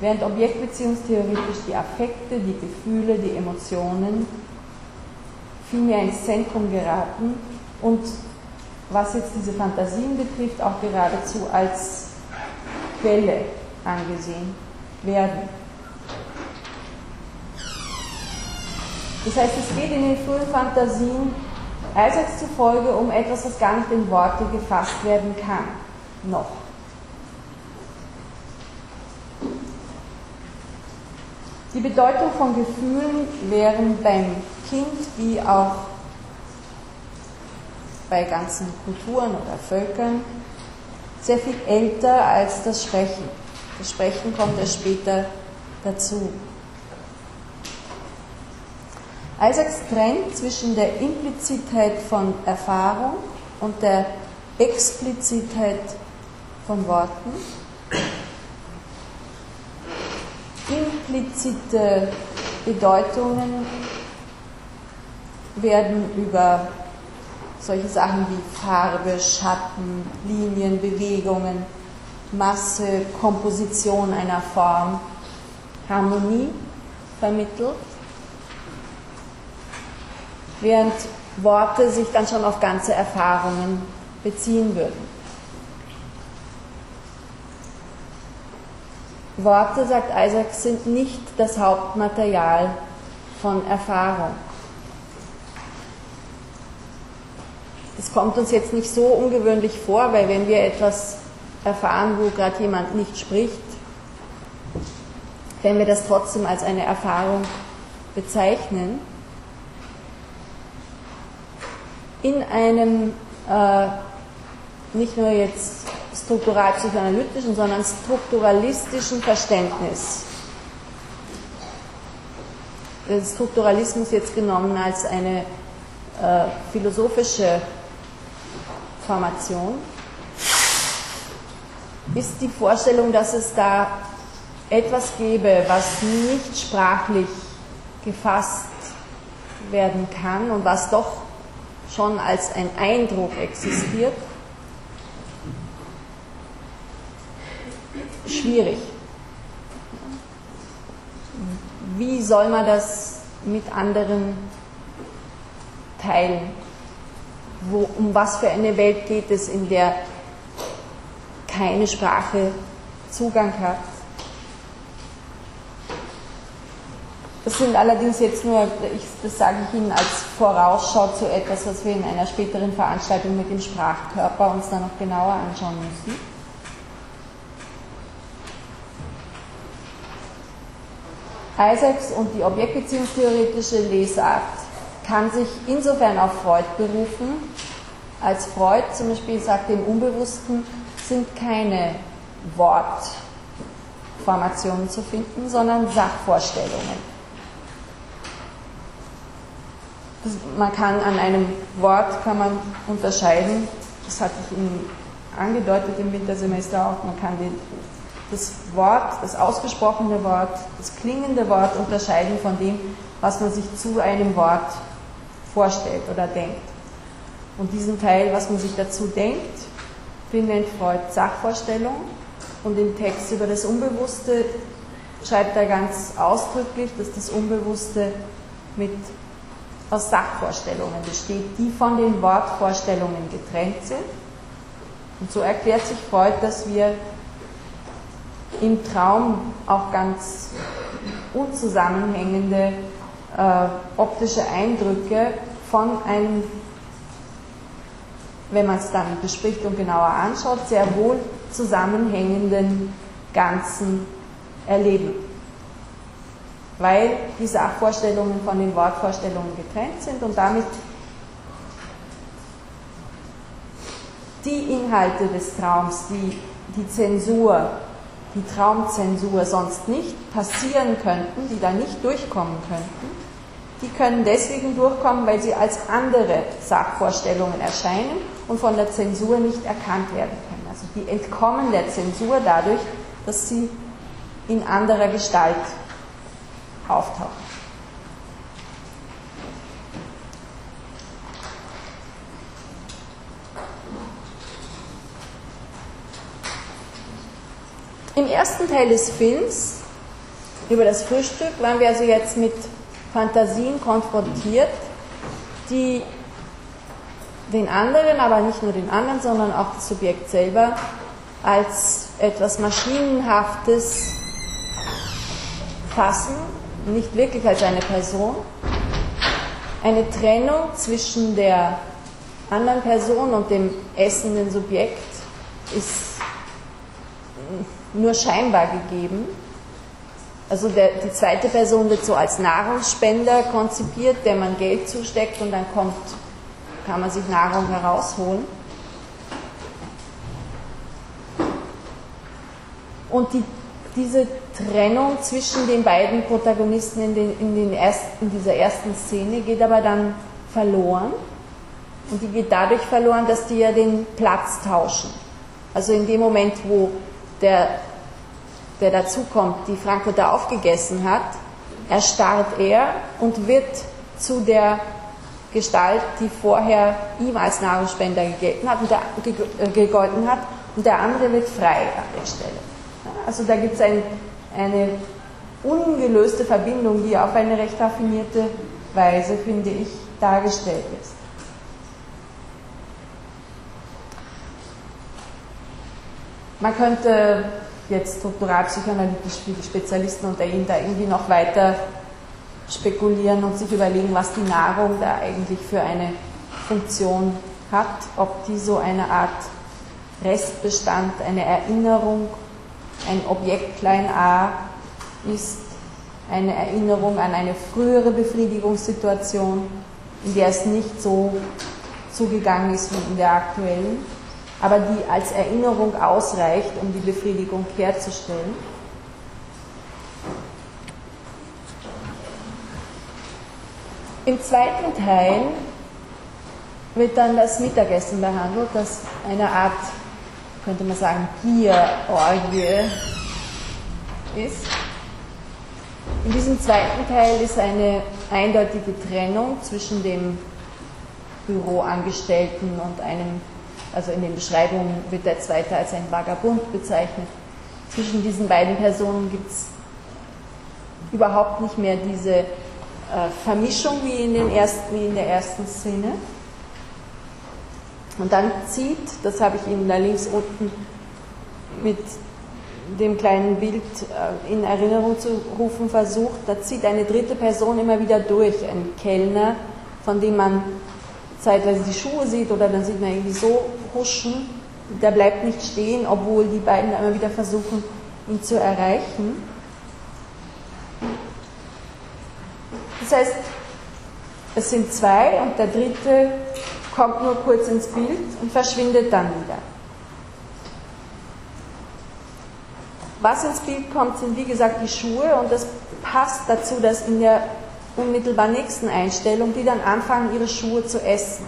Während objektbeziehungstheoretisch die Affekte, die Gefühle, die Emotionen vielmehr ins Zentrum geraten und was jetzt diese Fantasien betrifft, auch geradezu als Quelle angesehen werden. Das heißt, es geht in den frühen Fantasien Isaacs zufolge um etwas, was gar nicht in Worte gefasst werden kann. Noch. Die Bedeutung von Gefühlen wären beim Kind wie auch bei ganzen Kulturen oder Völkern sehr viel älter als das Sprechen. Das Sprechen kommt erst später dazu. Isaacs trennt zwischen der Implizitheit von Erfahrung und der Explizitheit von Worten. Implizite Bedeutungen werden über solche Sachen wie Farbe, Schatten, Linien, Bewegungen, Masse, Komposition einer Form, Harmonie vermittelt während Worte sich dann schon auf ganze Erfahrungen beziehen würden. Worte, sagt Isaac, sind nicht das Hauptmaterial von Erfahrung. Das kommt uns jetzt nicht so ungewöhnlich vor, weil wenn wir etwas erfahren, wo gerade jemand nicht spricht, wenn wir das trotzdem als eine Erfahrung bezeichnen, in einem äh, nicht nur jetzt struktural-psychoanalytischen, sondern strukturalistischen Verständnis. Der Strukturalismus jetzt genommen als eine äh, philosophische Formation, ist die Vorstellung, dass es da etwas gäbe, was nicht sprachlich gefasst werden kann und was doch schon als ein Eindruck existiert, schwierig. Wie soll man das mit anderen teilen? Wo, um was für eine Welt geht es, in der keine Sprache Zugang hat? Das sind allerdings jetzt nur, ich, das sage ich Ihnen als Vorausschau zu etwas, was wir in einer späteren Veranstaltung mit dem Sprachkörper uns dann noch genauer anschauen müssen. Isaacs und die objektbeziehungstheoretische Lesart kann sich insofern auf Freud berufen, als Freud zum Beispiel sagt, im Unbewussten sind keine Wort- Informationen zu finden, sondern Sachvorstellungen. Das, man kann an einem Wort kann man unterscheiden, das hatte ich Ihnen angedeutet im Wintersemester auch, man kann den, das Wort, das ausgesprochene Wort, das klingende Wort unterscheiden von dem, was man sich zu einem Wort vorstellt oder denkt. Und diesen Teil, was man sich dazu denkt, den nennt Freud Sachvorstellung. Und im Text über das Unbewusste schreibt er ganz ausdrücklich, dass das Unbewusste mit aus Sachvorstellungen besteht, die von den Wortvorstellungen getrennt sind. Und so erklärt sich Freud, dass wir im Traum auch ganz unzusammenhängende äh, optische Eindrücke von einem, wenn man es dann bespricht und genauer anschaut, sehr wohl zusammenhängenden Ganzen erleben weil die Sachvorstellungen von den Wortvorstellungen getrennt sind und damit die Inhalte des Traums, die die Zensur, die Traumzensur sonst nicht passieren könnten, die da nicht durchkommen könnten, die können deswegen durchkommen, weil sie als andere Sachvorstellungen erscheinen und von der Zensur nicht erkannt werden können. Also die entkommen der Zensur dadurch, dass sie in anderer Gestalt auftauchen. Im ersten Teil des Films über das Frühstück waren wir also jetzt mit Fantasien konfrontiert, die den anderen, aber nicht nur den anderen, sondern auch das Subjekt selber als etwas Maschinenhaftes fassen nicht wirklich als eine Person. Eine Trennung zwischen der anderen Person und dem essenden Subjekt ist nur scheinbar gegeben. Also der, die zweite Person wird so als Nahrungsspender konzipiert, der man Geld zusteckt und dann kommt, kann man sich Nahrung herausholen. Und die diese Trennung zwischen den beiden Protagonisten in, den, in, den ersten, in dieser ersten Szene geht aber dann verloren. Und die geht dadurch verloren, dass die ja den Platz tauschen. Also in dem Moment, wo der, der dazukommt, die Frankfurter aufgegessen hat, erstarrt er und wird zu der Gestalt, die vorher ihm als Nahrungsspender gegolten hat, und der, äh, gegolten hat, und der andere wird frei an der Stelle. Also da gibt es ein, eine ungelöste Verbindung, die auf eine recht raffinierte Weise, finde ich, dargestellt ist. Man könnte jetzt strukturalpsychoanalytisch für die Spezialisten unter Ihnen da irgendwie noch weiter spekulieren und sich überlegen, was die Nahrung da eigentlich für eine Funktion hat, ob die so eine Art Restbestand, eine Erinnerung ein Objekt klein a ist eine Erinnerung an eine frühere Befriedigungssituation, in der es nicht so zugegangen ist wie in der aktuellen, aber die als Erinnerung ausreicht, um die Befriedigung herzustellen. Im zweiten Teil wird dann das Mittagessen behandelt, das eine Art könnte man sagen, Gierorgie ist. In diesem zweiten Teil ist eine eindeutige Trennung zwischen dem Büroangestellten und einem, also in den Beschreibungen wird der zweite als ein Vagabund bezeichnet. Zwischen diesen beiden Personen gibt es überhaupt nicht mehr diese äh, Vermischung wie in, den ersten, wie in der ersten Szene. Und dann zieht, das habe ich Ihnen da links unten mit dem kleinen Bild äh, in Erinnerung zu rufen versucht, da zieht eine dritte Person immer wieder durch, ein Kellner, von dem man zeitweise die Schuhe sieht oder dann sieht man irgendwie so huschen, der bleibt nicht stehen, obwohl die beiden immer wieder versuchen, ihn zu erreichen. Das heißt, es sind zwei und der dritte kommt nur kurz ins Bild und verschwindet dann wieder. was ins Bild kommt, sind wie gesagt die Schuhe und das passt dazu, dass in der unmittelbar nächsten Einstellung die dann anfangen, ihre Schuhe zu essen.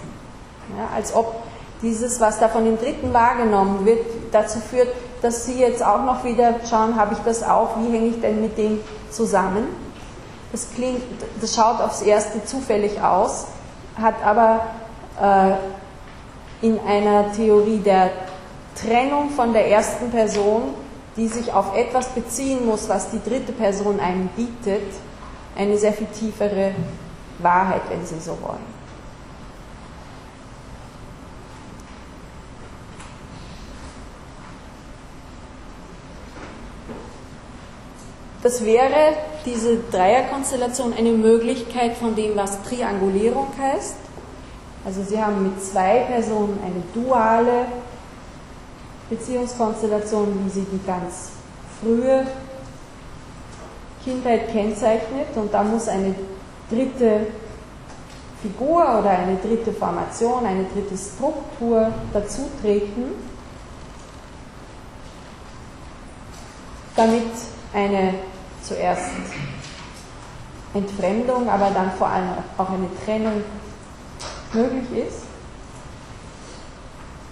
Ja, als ob dieses, was da von dem Dritten wahrgenommen wird, dazu führt, dass sie jetzt auch noch wieder schauen, habe ich das auch, wie hänge ich denn mit dem zusammen. Das klingt, das schaut aufs Erste zufällig aus, hat aber in einer Theorie der Trennung von der ersten Person, die sich auf etwas beziehen muss, was die dritte Person einem bietet, eine sehr viel tiefere Wahrheit, wenn Sie so wollen. Das wäre diese Dreierkonstellation eine Möglichkeit von dem, was Triangulierung heißt. Also Sie haben mit zwei Personen eine duale Beziehungskonstellation, wie sie die ganz frühe Kindheit kennzeichnet. Und da muss eine dritte Figur oder eine dritte Formation, eine dritte Struktur dazutreten, damit eine zuerst Entfremdung, aber dann vor allem auch eine Trennung möglich ist.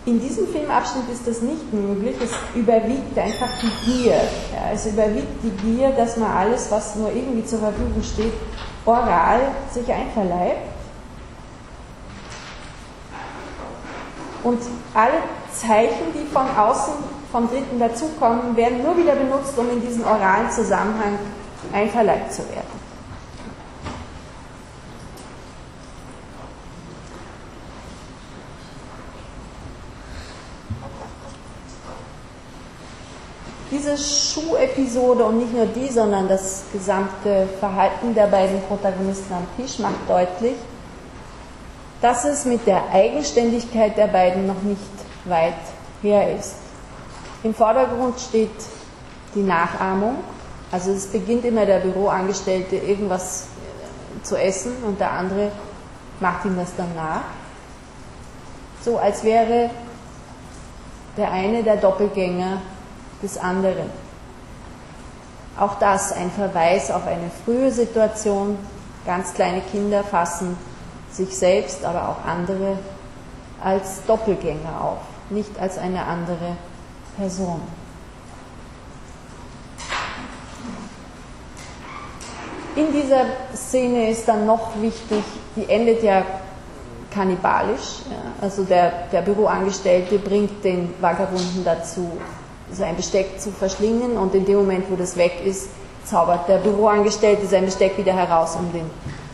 In diesem Filmabschnitt ist das nicht möglich. Es überwiegt einfach die Gier. Ja, es überwiegt die Gier, dass man alles, was nur irgendwie zur Verfügung steht, oral sich einverleibt. Und alle Zeichen, die von außen vom Dritten dazukommen, werden nur wieder benutzt, um in diesen oralen Zusammenhang einverleibt zu werden. Diese Schuhepisode und nicht nur die, sondern das gesamte Verhalten der beiden Protagonisten am Tisch macht deutlich, dass es mit der Eigenständigkeit der beiden noch nicht weit her ist. Im Vordergrund steht die Nachahmung. Also es beginnt immer der Büroangestellte irgendwas zu essen und der andere macht ihm das dann nach. So als wäre der eine der Doppelgänger des anderen. Auch das ein Verweis auf eine frühe Situation. Ganz kleine Kinder fassen sich selbst, aber auch andere als Doppelgänger auf, nicht als eine andere Person. In dieser Szene ist dann noch wichtig, die endet ja kannibalisch. Ja, also der, der Büroangestellte bringt den Vagabunden dazu, sein Besteck zu verschlingen und in dem Moment, wo das weg ist, zaubert der Büroangestellte sein Besteck wieder heraus, um den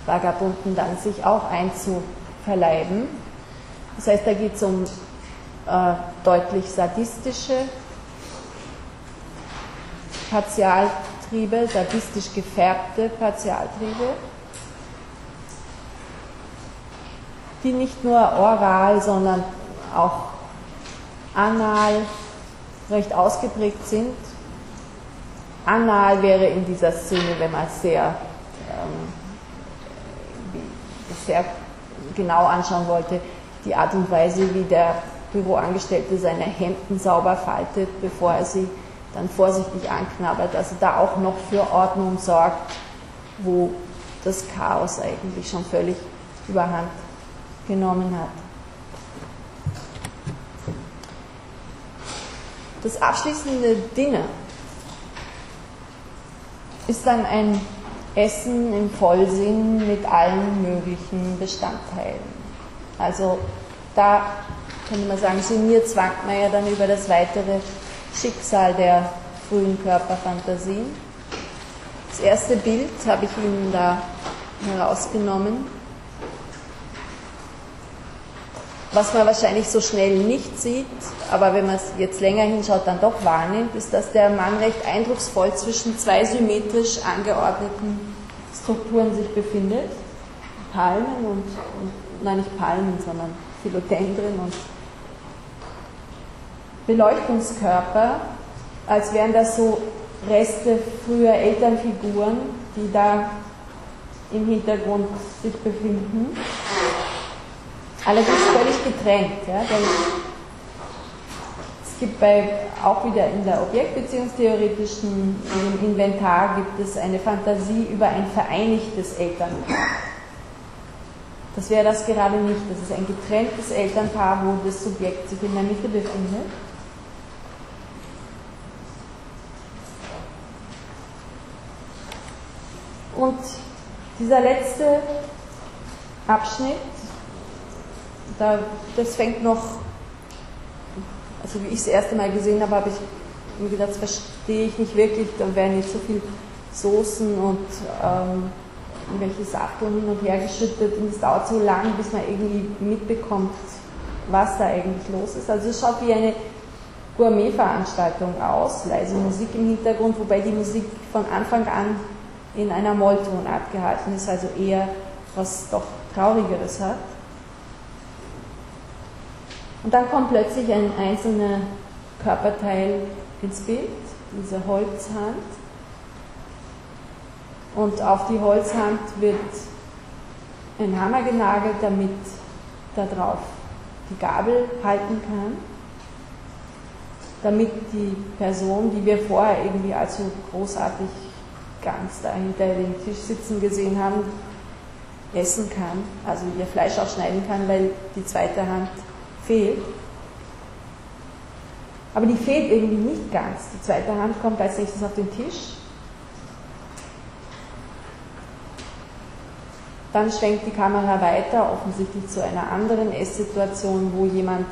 Vagabunden dann sich auch einzuverleiben. Das heißt, da geht es um äh, deutlich sadistische Partialtriebe, sadistisch gefärbte Partialtriebe, die nicht nur oral, sondern auch anal recht ausgeprägt sind. Anal wäre in dieser Szene, wenn man sehr, ähm, sehr genau anschauen wollte, die Art und Weise, wie der Büroangestellte seine Hemden sauber faltet, bevor er sie dann vorsichtig anknabbert. Also da auch noch für Ordnung sorgt, wo das Chaos eigentlich schon völlig überhand genommen hat. Das abschließende Dinner ist dann ein Essen im Vollsinn mit allen möglichen Bestandteilen. Also da könnte man sagen, sinniert ja dann über das weitere Schicksal der frühen Körperfantasien. Das erste Bild habe ich Ihnen da herausgenommen. Was man wahrscheinlich so schnell nicht sieht, aber wenn man es jetzt länger hinschaut, dann doch wahrnimmt, ist, dass der Mann recht eindrucksvoll zwischen zwei symmetrisch angeordneten Strukturen sich befindet. Palmen und, und nein, nicht Palmen, sondern Philodendren und Beleuchtungskörper, als wären das so Reste früher Elternfiguren, die da im Hintergrund sich befinden. Allerdings völlig getrennt. Ja? Es gibt bei, auch wieder in der objektbeziehungstheoretischen im Inventar gibt es eine Fantasie über ein vereinigtes Elternpaar. Das wäre das gerade nicht. Das ist ein getrenntes Elternpaar, wo das Subjekt sich in der Mitte befindet. Und dieser letzte Abschnitt, da, das fängt noch, also wie ich es das erste Mal gesehen habe, habe ich mir gedacht, das verstehe ich nicht wirklich, da werden nicht so viel Soßen und ähm, irgendwelche Sachen hin und her geschüttet und es dauert so lang, bis man irgendwie mitbekommt, was da eigentlich los ist. Also es schaut wie eine Gourmet-Veranstaltung aus, leise Musik im Hintergrund, wobei die Musik von Anfang an in einer Molltonart gehalten ist, also eher was doch Traurigeres hat. Und dann kommt plötzlich ein einzelner Körperteil ins Bild, diese Holzhand. Und auf die Holzhand wird ein Hammer genagelt, damit darauf die Gabel halten kann, damit die Person, die wir vorher irgendwie allzu großartig ganz da hinter dem Tisch sitzen gesehen haben, essen kann, also ihr Fleisch auch schneiden kann, weil die zweite Hand fehlt. Aber die fehlt irgendwie nicht ganz. Die zweite Hand kommt als nächstes auf den Tisch. Dann schwenkt die Kamera weiter, offensichtlich zu einer anderen Esssituation, wo jemand,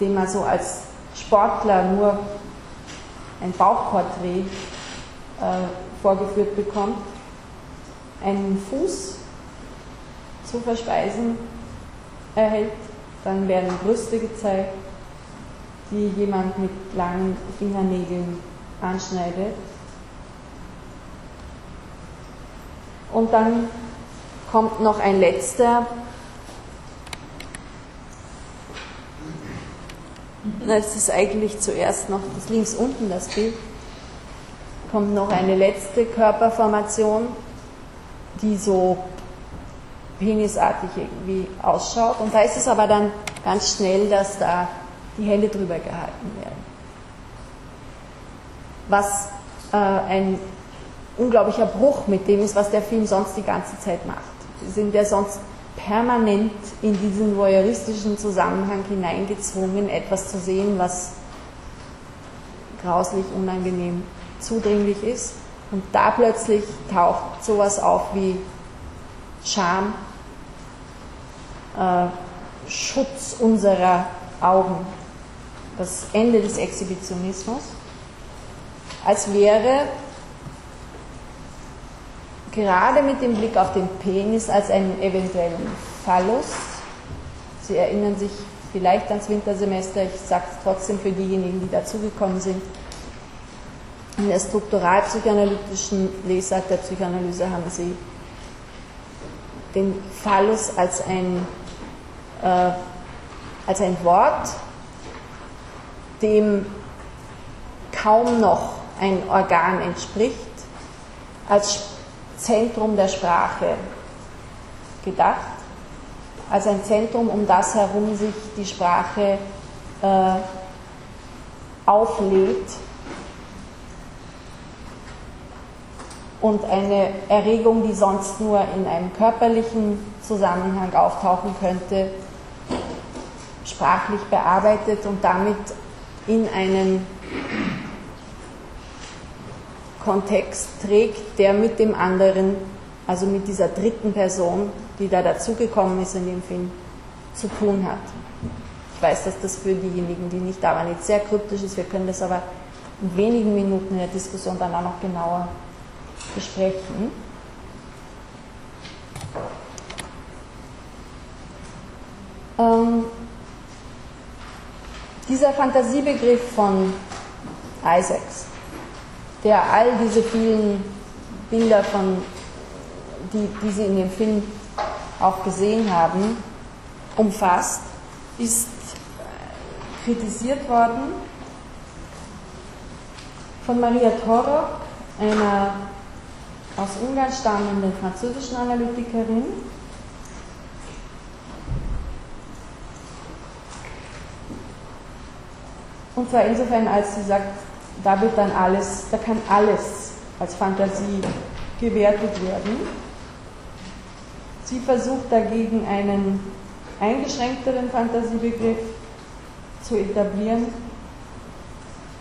den man so als Sportler nur ein Bauchporträt äh, vorgeführt bekommt, einen Fuß zu verspeisen erhält, dann werden Brüste gezeigt, die jemand mit langen Fingernägeln anschneidet. Und dann kommt noch ein letzter, das ist eigentlich zuerst noch das links unten das Bild, kommt noch eine letzte Körperformation, die so penisartig irgendwie ausschaut. Und da ist es aber dann ganz schnell, dass da die Hände drüber gehalten werden. Was äh, ein unglaublicher Bruch mit dem ist, was der Film sonst die ganze Zeit macht. Wir sind ja sonst permanent in diesen voyeuristischen Zusammenhang hineingezwungen, etwas zu sehen, was grauslich unangenehm zudringlich ist. Und da plötzlich taucht sowas auf wie Scham, äh, Schutz unserer Augen, das Ende des Exhibitionismus, als wäre gerade mit dem Blick auf den Penis als einen eventuellen Phallus, Sie erinnern sich vielleicht ans Wintersemester, ich sage es trotzdem für diejenigen, die dazugekommen sind, in der strukturalpsychoanalytischen Lesart der Psychoanalyse haben Sie den Phallus als ein, äh, als ein Wort, dem kaum noch ein Organ entspricht, als Zentrum der Sprache gedacht, als ein Zentrum, um das herum sich die Sprache äh, auflädt und eine Erregung, die sonst nur in einem körperlichen Zusammenhang auftauchen könnte, sprachlich bearbeitet und damit in einen Kontext trägt, der mit dem anderen, also mit dieser dritten Person, die da dazugekommen ist in dem Film, zu tun hat. Ich weiß, dass das für diejenigen, die nicht da waren, jetzt sehr kryptisch ist. Wir können das aber in wenigen Minuten in der Diskussion dann auch noch genauer besprechen. Dieser Fantasiebegriff von Isaacs, der all diese vielen Bilder von, die, die Sie in dem Film auch gesehen haben, umfasst, ist kritisiert worden von Maria Torok, einer aus Ungarn stammende französischen Analytikerin. Und zwar insofern, als sie sagt, da wird dann alles, da kann alles als Fantasie gewertet werden. Sie versucht dagegen einen eingeschränkteren Fantasiebegriff zu etablieren,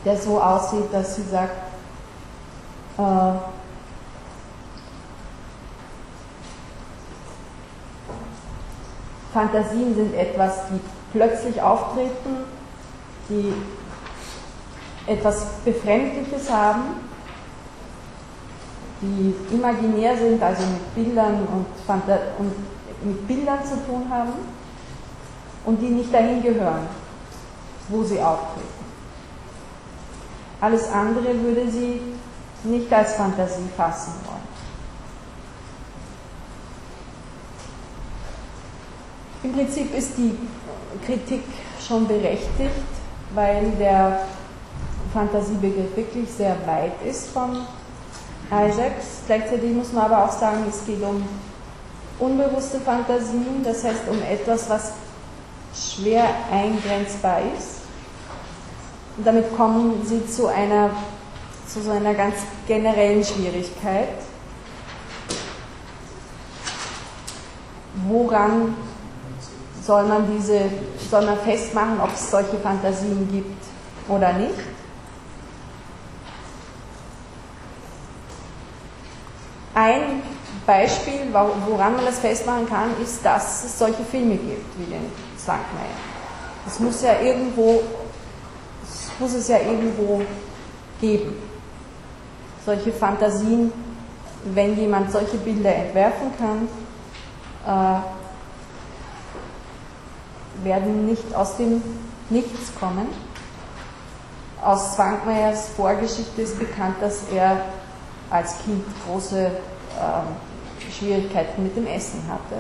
der so aussieht, dass sie sagt, äh, Fantasien sind etwas, die plötzlich auftreten, die etwas Befremdliches haben, die imaginär sind, also mit Bildern und, und mit Bildern zu tun haben und die nicht dahin gehören, wo sie auftreten. Alles andere würde sie nicht als Fantasie fassen wollen. Im Prinzip ist die Kritik schon berechtigt, weil der Fantasiebegriff wirklich sehr weit ist von Isaacs. Gleichzeitig muss man aber auch sagen, es geht um unbewusste Fantasien, das heißt um etwas, was schwer eingrenzbar ist. Und damit kommen sie zu einer, zu so einer ganz generellen Schwierigkeit. Woran soll man diese, soll man festmachen, ob es solche Fantasien gibt oder nicht? Ein Beispiel, woran man das festmachen kann, ist, dass es solche Filme gibt, wie den Slankmeier. Das muss ja irgendwo, das muss es ja irgendwo geben. Solche Fantasien, wenn jemand solche Bilder entwerfen kann, äh, werden nicht aus dem Nichts kommen. Aus Zwankmeyers Vorgeschichte ist bekannt, dass er als Kind große äh, Schwierigkeiten mit dem Essen hatte.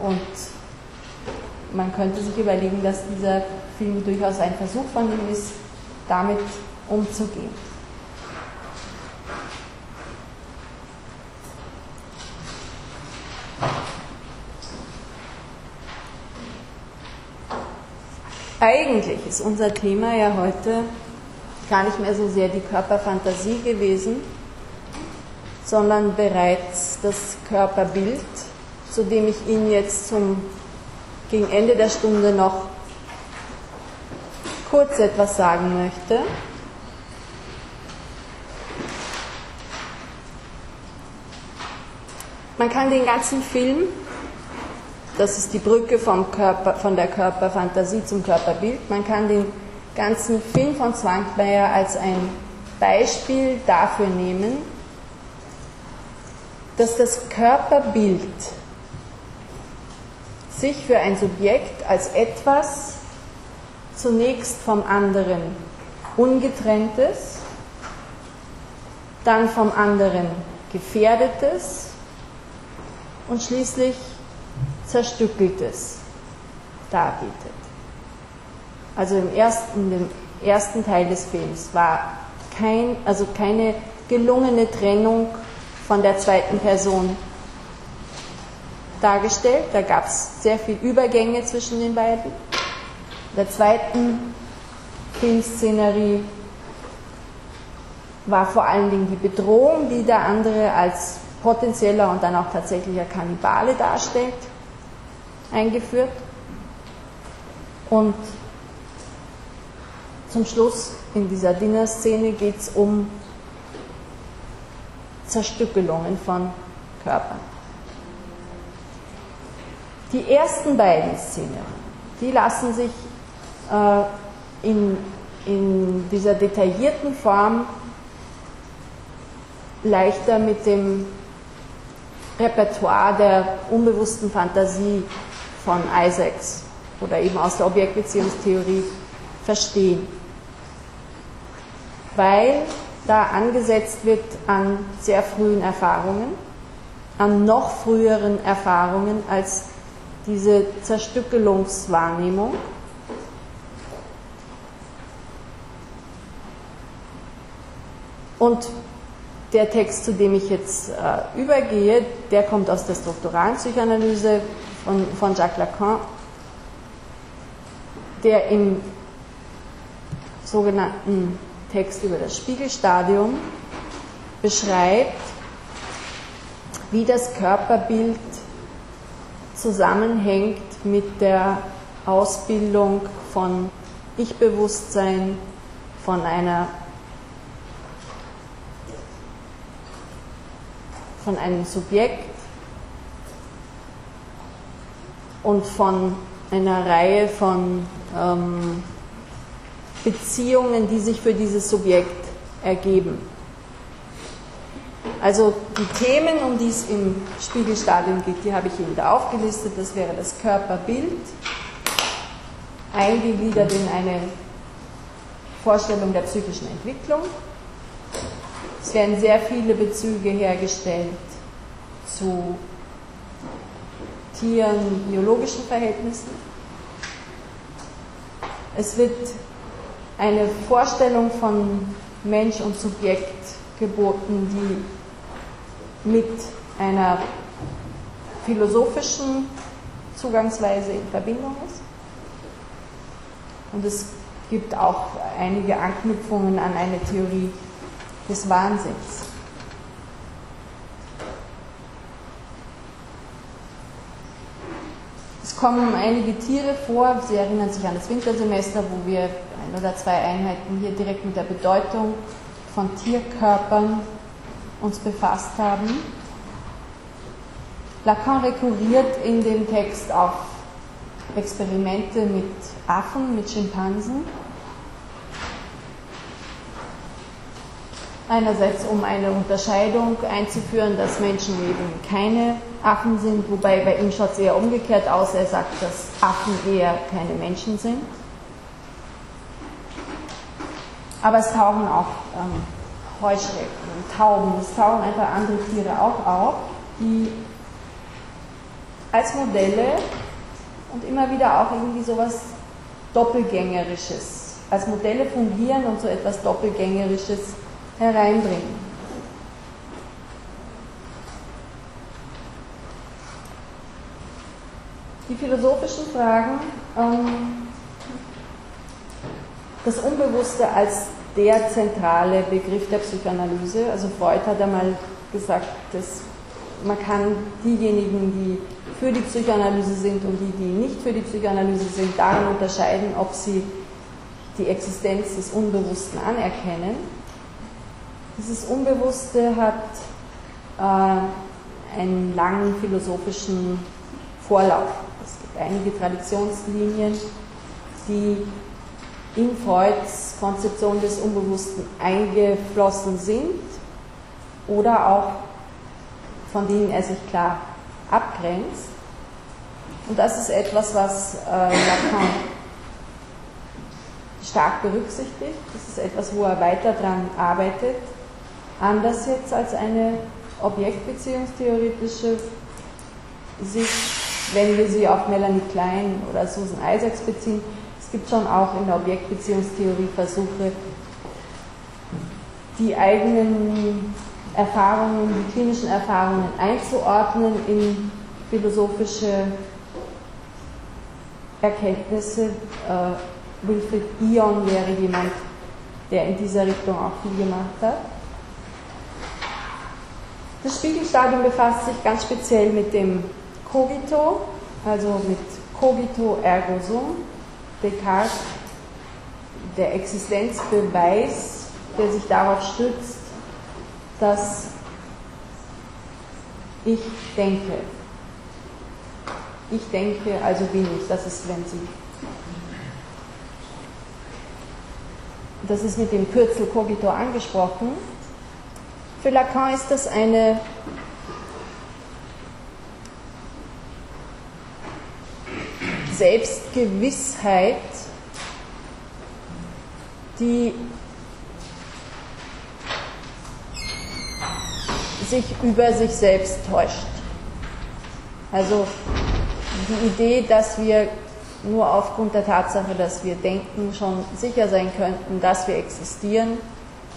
Und man könnte sich überlegen, dass dieser Film durchaus ein Versuch von ihm ist, damit umzugehen. Eigentlich ist unser Thema ja heute gar nicht mehr so sehr die Körperfantasie gewesen, sondern bereits das Körperbild, zu dem ich Ihnen jetzt zum, gegen Ende der Stunde noch kurz etwas sagen möchte. Man kann den ganzen Film das ist die Brücke vom Körper, von der Körperfantasie zum Körperbild. Man kann den ganzen Film von Zwankmeier als ein Beispiel dafür nehmen, dass das Körperbild sich für ein Subjekt als etwas zunächst vom anderen ungetrenntes, dann vom anderen gefährdetes und schließlich Zerstückeltes darbietet. Also im ersten, im ersten Teil des Films war kein, also keine gelungene Trennung von der zweiten Person dargestellt. Da gab es sehr viel Übergänge zwischen den beiden. In der zweiten Filmszenerie war vor allen Dingen die Bedrohung, die der andere als potenzieller und dann auch tatsächlicher Kannibale darstellt eingeführt. Und zum Schluss in dieser Dinnerszene geht es um Zerstückelungen von Körpern. Die ersten beiden Szenen, die lassen sich äh, in, in dieser detaillierten Form leichter mit dem Repertoire der unbewussten Fantasie von Isaacs oder eben aus der Objektbeziehungstheorie verstehen. Weil da angesetzt wird an sehr frühen Erfahrungen, an noch früheren Erfahrungen als diese Zerstückelungswahrnehmung. Und der Text, zu dem ich jetzt äh, übergehe, der kommt aus der strukturalen Psychoanalyse von, von Jacques Lacan, der im sogenannten Text über das Spiegelstadium beschreibt, wie das Körperbild zusammenhängt mit der Ausbildung von Ich-Bewusstsein, von einer von einem Subjekt und von einer Reihe von ähm, Beziehungen, die sich für dieses Subjekt ergeben. Also die Themen, um die es im Spiegelstadium geht, die habe ich Ihnen da aufgelistet. Das wäre das Körperbild, eingegliedert in eine Vorstellung der psychischen Entwicklung. Es werden sehr viele Bezüge hergestellt zu Tieren, biologischen Verhältnissen. Es wird eine Vorstellung von Mensch und Subjekt geboten, die mit einer philosophischen Zugangsweise in Verbindung ist. Und es gibt auch einige Anknüpfungen an eine Theorie des Wahnsinns. Es kommen einige Tiere vor, Sie erinnern sich an das Wintersemester, wo wir ein oder zwei Einheiten hier direkt mit der Bedeutung von Tierkörpern uns befasst haben. Lacan rekurriert in dem Text auf Experimente mit Affen, mit Schimpansen Einerseits, um eine Unterscheidung einzuführen, dass Menschen eben keine Affen sind, wobei bei ihm schaut es eher umgekehrt aus. Er sagt, dass Affen eher keine Menschen sind. Aber es tauchen auch ähm, Heuschrecken Tauben, es tauchen einfach andere Tiere auch auf, die als Modelle und immer wieder auch irgendwie sowas Doppelgängerisches als Modelle fungieren und so etwas Doppelgängerisches hereinbringen. Die philosophischen Fragen, ähm, das Unbewusste als der zentrale Begriff der Psychoanalyse. Also Freud hat einmal gesagt, dass man kann diejenigen, die für die Psychoanalyse sind und die, die nicht für die Psychoanalyse sind, daran unterscheiden, ob sie die Existenz des Unbewussten anerkennen dieses Unbewusste hat äh, einen langen philosophischen Vorlauf. Es gibt einige Traditionslinien, die in Freuds Konzeption des Unbewussten eingeflossen sind oder auch von denen er sich klar abgrenzt. Und das ist etwas, was äh, Lacan stark berücksichtigt. Das ist etwas, wo er weiter daran arbeitet anders jetzt als eine objektbeziehungstheoretische Sicht, wenn wir sie auf Melanie Klein oder Susan Isaacs beziehen. Es gibt schon auch in der Objektbeziehungstheorie Versuche, die eigenen Erfahrungen, die klinischen Erfahrungen einzuordnen in philosophische Erkenntnisse. Äh, Wilfried Ion wäre jemand, der in dieser Richtung auch viel gemacht hat. Das Spiegelstadium befasst sich ganz speziell mit dem Cogito, also mit Cogito ergo sum. Descartes, der Existenzbeweis, der sich darauf stützt, dass ich denke. Ich denke, also bin ich. Das ist, Sie. Das ist mit dem Kürzel Cogito angesprochen. Für Lacan ist das eine Selbstgewissheit, die sich über sich selbst täuscht. Also die Idee, dass wir nur aufgrund der Tatsache, dass wir denken, schon sicher sein könnten, dass wir existieren,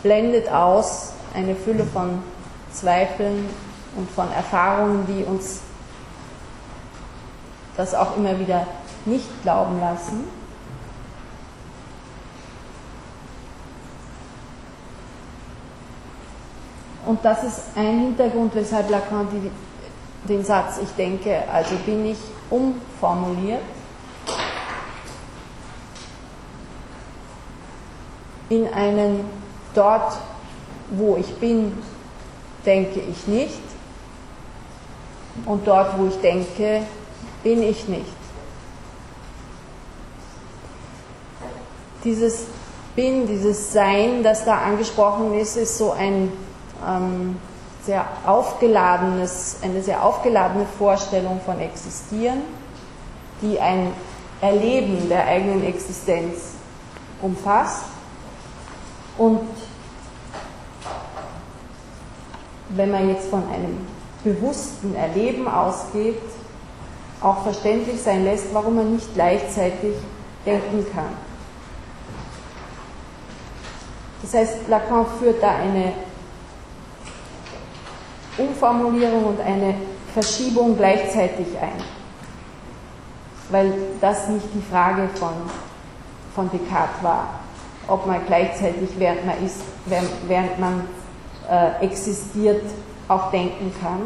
blendet aus, eine Fülle von Zweifeln und von Erfahrungen, die uns das auch immer wieder nicht glauben lassen. Und das ist ein Hintergrund, weshalb Lacan die, den Satz Ich denke, also bin ich umformuliert in einen dort, wo ich bin, denke ich nicht und dort, wo ich denke, bin ich nicht. Dieses Bin, dieses Sein, das da angesprochen ist, ist so ein ähm, sehr aufgeladenes, eine sehr aufgeladene Vorstellung von Existieren, die ein Erleben der eigenen Existenz umfasst und wenn man jetzt von einem bewussten Erleben ausgeht, auch verständlich sein lässt, warum man nicht gleichzeitig denken kann. Das heißt, Lacan führt da eine Umformulierung und eine Verschiebung gleichzeitig ein, weil das nicht die Frage von, von Descartes war, ob man gleichzeitig, während man, ist, während man äh, existiert, auch denken kann.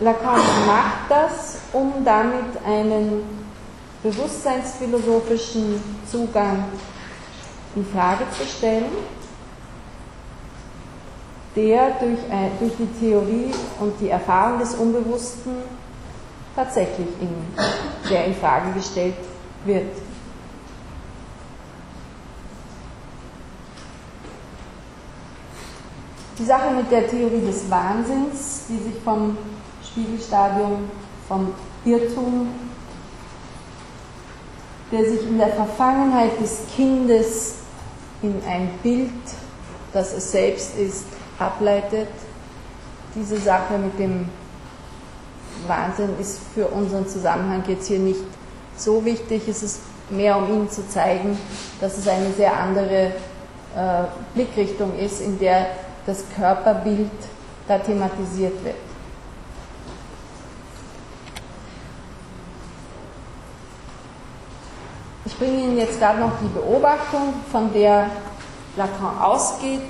Lacan macht das, um damit einen bewusstseinsphilosophischen Zugang in Frage zu stellen, der durch, durch die Theorie und die Erfahrung des Unbewussten tatsächlich in, sehr in Frage gestellt wird. Die Sache mit der Theorie des Wahnsinns, die sich vom Spiegelstadium, vom Irrtum, der sich in der Verfangenheit des Kindes in ein Bild, das es selbst ist, ableitet. Diese Sache mit dem Wahnsinn ist für unseren Zusammenhang jetzt hier nicht so wichtig. Es ist mehr, um Ihnen zu zeigen, dass es eine sehr andere äh, Blickrichtung ist, in der das Körperbild da thematisiert wird. Bringe Ihnen jetzt gerade noch die Beobachtung, von der Lacan ausgeht,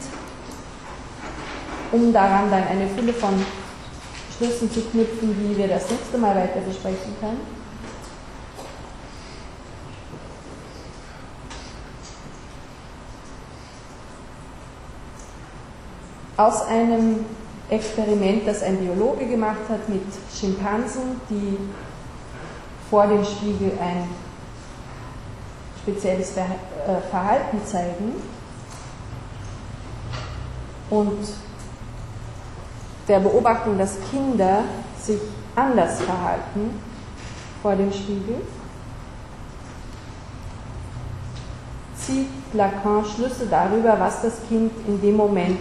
um daran dann eine Fülle von Schlüssen zu knüpfen, wie wir das nächste Mal weiter besprechen können. Aus einem Experiment, das ein Biologe gemacht hat mit Schimpansen, die vor dem Spiegel ein spezielles äh, Verhalten zeigen. Und der Beobachtung, dass Kinder sich anders verhalten vor dem Spiegel, zieht Lacan Schlüsse darüber, was das Kind in dem Moment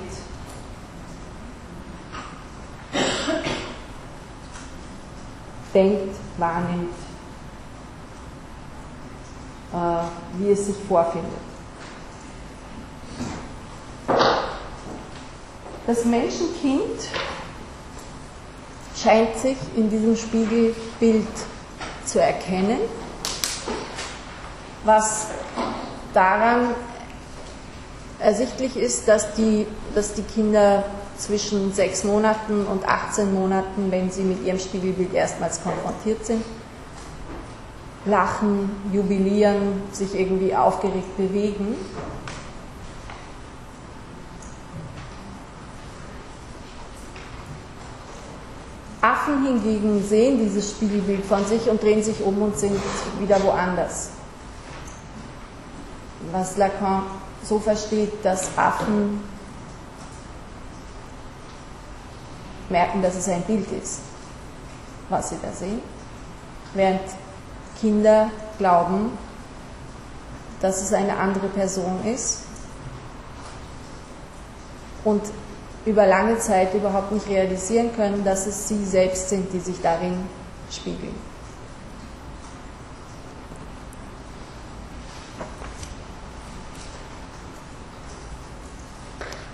denkt, wahrnimmt, wie es sich vorfindet. Das Menschenkind scheint sich in diesem Spiegelbild zu erkennen, was daran ersichtlich ist, dass die, dass die Kinder zwischen sechs Monaten und 18 Monaten, wenn sie mit ihrem Spiegelbild erstmals konfrontiert sind, lachen, jubilieren, sich irgendwie aufgeregt bewegen. Affen hingegen sehen dieses Spiegelbild von sich und drehen sich um und sind wieder woanders. Was Lacan so versteht, dass Affen merken, dass es ein Bild ist, was sie da sehen, während Kinder glauben, dass es eine andere Person ist und über lange Zeit überhaupt nicht realisieren können, dass es sie selbst sind, die sich darin spiegeln.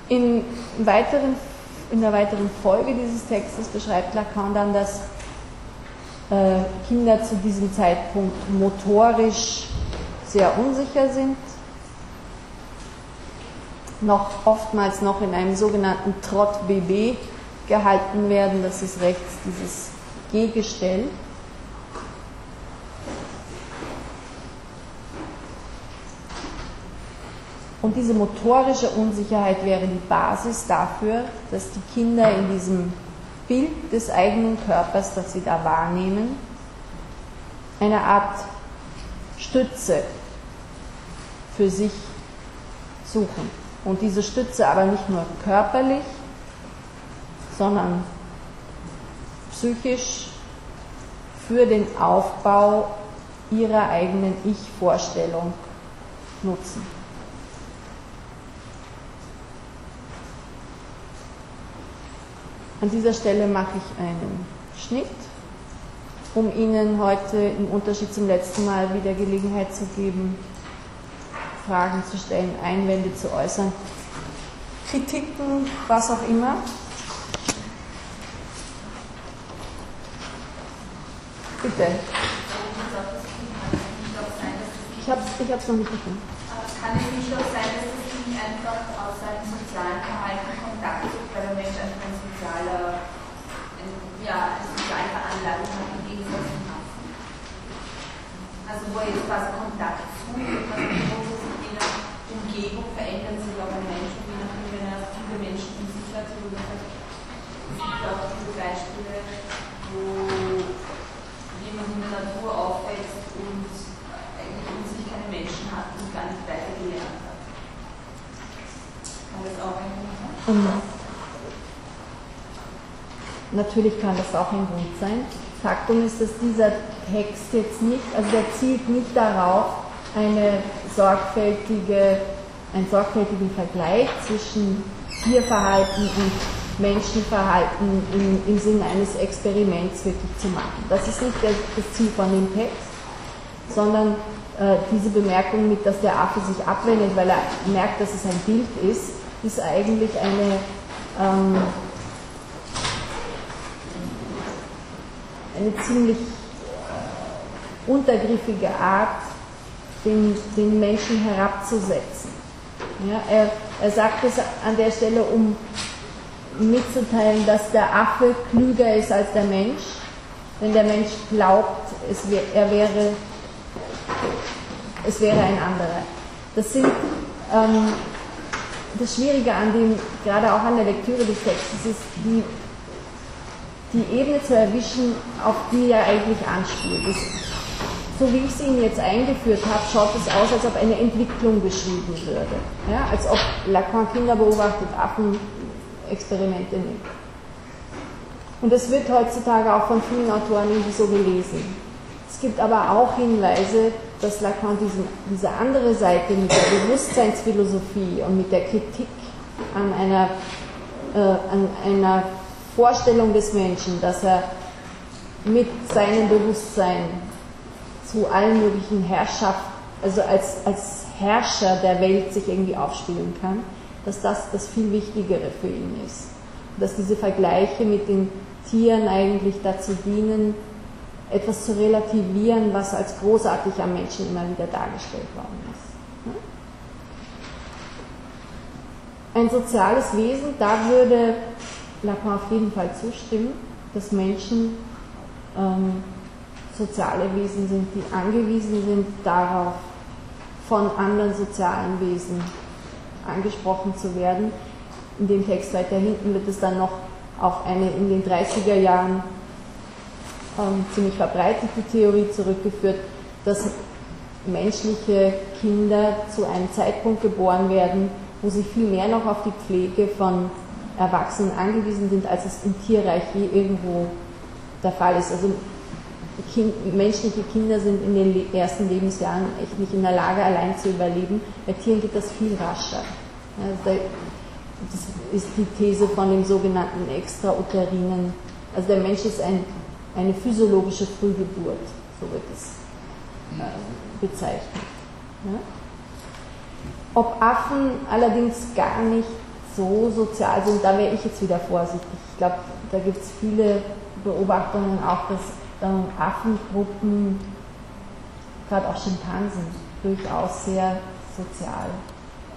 In, weiteren, in der weiteren Folge dieses Textes beschreibt Lacan dann, dass Kinder zu diesem Zeitpunkt motorisch sehr unsicher sind noch oftmals noch in einem sogenannten Trott BB gehalten werden. Das ist rechts dieses G-Gestell. Und diese motorische Unsicherheit wäre die Basis dafür, dass die Kinder in diesem Bild des eigenen Körpers, das sie da wahrnehmen, eine Art Stütze für sich suchen. Und diese Stütze aber nicht nur körperlich, sondern psychisch für den Aufbau ihrer eigenen Ich-Vorstellung nutzen. An dieser Stelle mache ich einen Schnitt, um Ihnen heute im Unterschied zum letzten Mal wieder Gelegenheit zu geben, Fragen zu stellen, Einwände zu äußern, Kritiken, was auch immer. Bitte. Ich habe es noch nicht gefunden. Kann es nicht auch sein, dass es nicht einfach aus seinem sozialen Verhalten Kontakt sucht, weil der Mensch einfach sozialer, ein, ja, soziale Veranlagung hat im Gegensatz zum Hassen? Also wo jetzt Kontakt sucht und was Umgebung verändert sich auch ein Mensch, je nachdem, wenn er viele Menschen in sich hat. Es gibt auch viele Beispiele, wo jemand in der Natur aufwächst und eigentlich um sich keine Menschen hat und gar nicht weiter gelernt hat. Kann das auch ein Grund sein? Natürlich kann das auch ein Grund sein. Faktum ist, dass dieser Text jetzt nicht, also der zielt nicht darauf, eine sorgfältige, einen sorgfältigen Vergleich zwischen Tierverhalten und Menschenverhalten im, im Sinne eines Experiments wirklich zu machen. Das ist nicht das, das Ziel von dem Text, sondern äh, diese Bemerkung mit, dass der Affe sich abwendet, weil er merkt, dass es ein Bild ist, ist eigentlich eine ähm, eine ziemlich untergriffige Art, den, den Menschen herabzusetzen. Ja, er, er sagt es an der Stelle, um mitzuteilen, dass der Affe klüger ist als der Mensch, wenn der Mensch glaubt, es wär, er wäre, es wäre ein anderer. Das sind ähm, das Schwierige an dem, gerade auch an der Lektüre des Textes, ist die, die Ebene zu erwischen, auf die er eigentlich anspielt. Das so wie ich es Ihnen jetzt eingeführt habe, schaut es aus, als ob eine Entwicklung beschrieben würde. Ja, als ob Lacan Kinder beobachtet, Affen Experimente nimmt. Und das wird heutzutage auch von vielen Autoren irgendwie so gelesen. Es gibt aber auch Hinweise, dass Lacan diesen, diese andere Seite mit der Bewusstseinsphilosophie und mit der Kritik an einer, äh, an einer Vorstellung des Menschen, dass er mit seinem Bewusstsein zu allen möglichen Herrschaften, also als, als Herrscher der Welt sich irgendwie aufspielen kann, dass das das viel Wichtigere für ihn ist. Dass diese Vergleiche mit den Tieren eigentlich dazu dienen, etwas zu relativieren, was als großartig am Menschen immer wieder dargestellt worden ist. Ein soziales Wesen, da würde Lacan auf jeden Fall zustimmen, dass Menschen ähm, soziale Wesen sind, die angewiesen sind darauf, von anderen sozialen Wesen angesprochen zu werden. In dem Text weiter hinten wird es dann noch auf eine in den 30er Jahren ähm, ziemlich verbreitete Theorie zurückgeführt, dass menschliche Kinder zu einem Zeitpunkt geboren werden, wo sie viel mehr noch auf die Pflege von Erwachsenen angewiesen sind, als es im Tierreich je irgendwo der Fall ist. Also kind, menschliche Kinder sind in den ersten Lebensjahren echt nicht in der Lage, allein zu überleben. Bei Tieren geht das viel rascher. Ja, das ist die These von dem sogenannten Extrauterinen. Also der Mensch ist ein, eine physiologische Frühgeburt, so wird es äh, bezeichnet. Ob Affen allerdings gar nicht so sozial sind, da wäre ich jetzt wieder vorsichtig. Ich glaube, da gibt es viele Beobachtungen auch, dass ähm, Affengruppen, gerade auch Schimpansen, durchaus sehr sozial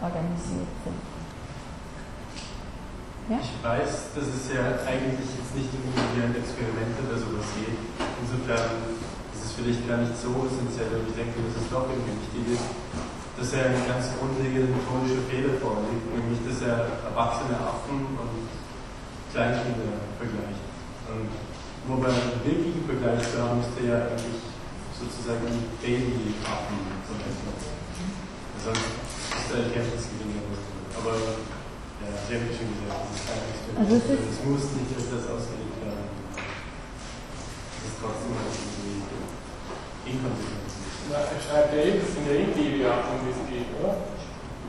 organisiert sind. Ja? Ich weiß, dass es ja eigentlich jetzt nicht irgendwie ein Experiment oder sowas geht. Insofern ist es vielleicht gar nicht so essentiell, aber ich denke, dass es doch irgendwie wichtig ist, dass er einen ganz grundlegenden methodischer Fehler vorliegt, nämlich dass er erwachsene Affen und Kleinkinder vergleicht. Und wobei einen wirklichen Vergleich zu haben, müsste ja eigentlich sozusagen Baby-Affen zum Beispiel. Sonst ist der Erkenntnisgewinn Aber ja, Sie haben schon gesagt, das ist kein Experiment. Also es, ist es muss nicht als das ausgelegt werden. Das ist trotzdem irgendwie inkonsequent. Er schreibt ja eben, das sind ja irgendwie die um die es geht, oder?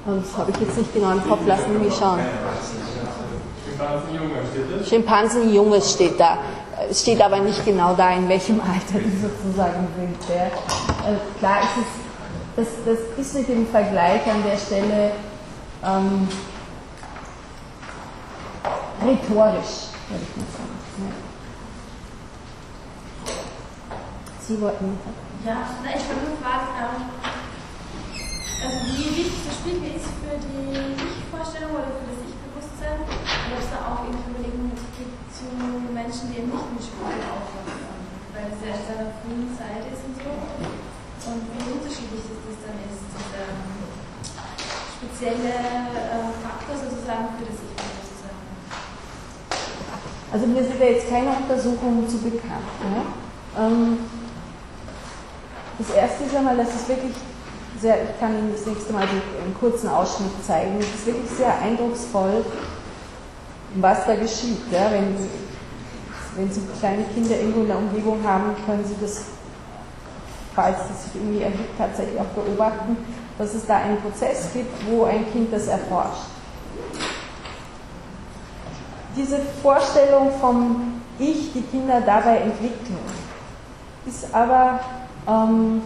Das habe ich jetzt nicht genau im Kopf, lassen wir schauen. Schimpansenjunge, steht da. Es steht aber nicht genau da, in welchem Alter die sozusagen sind. Ja. Also klar ist es, das, das ist mit dem Vergleich an der Stelle ähm, rhetorisch, würde ich mal sagen. Sie wollten. Ja, ich wollte nur fragen, ähm, also wie wichtig das Spiegel ist für die Ich-Vorstellung oder für das Ich-Bewusstsein und ob es da auch irgendwie Überlegungen gibt zu Menschen, die eben nicht mit Spiegel aufwachsen, weil es ja in seiner frühen Zeit ist und so. Und wie unterschiedlich das, das dann ist, dieser spezielle äh, Faktor sozusagen für das Ich-Bewusstsein. Also mir sind da jetzt keine Untersuchungen zu bekannt. Ja? Ähm, das erste ist einmal, dass es wirklich sehr, ich kann Ihnen das nächste Mal einen kurzen Ausschnitt zeigen, es ist wirklich sehr eindrucksvoll, was da geschieht. Ja? Wenn, wenn Sie kleine Kinder irgendwo in der Umgebung haben, können Sie das, falls das sich irgendwie ergibt, tatsächlich auch beobachten, dass es da einen Prozess gibt, wo ein Kind das erforscht diese Vorstellung vom Ich, die Kinder dabei entwickeln, ist aber ähm,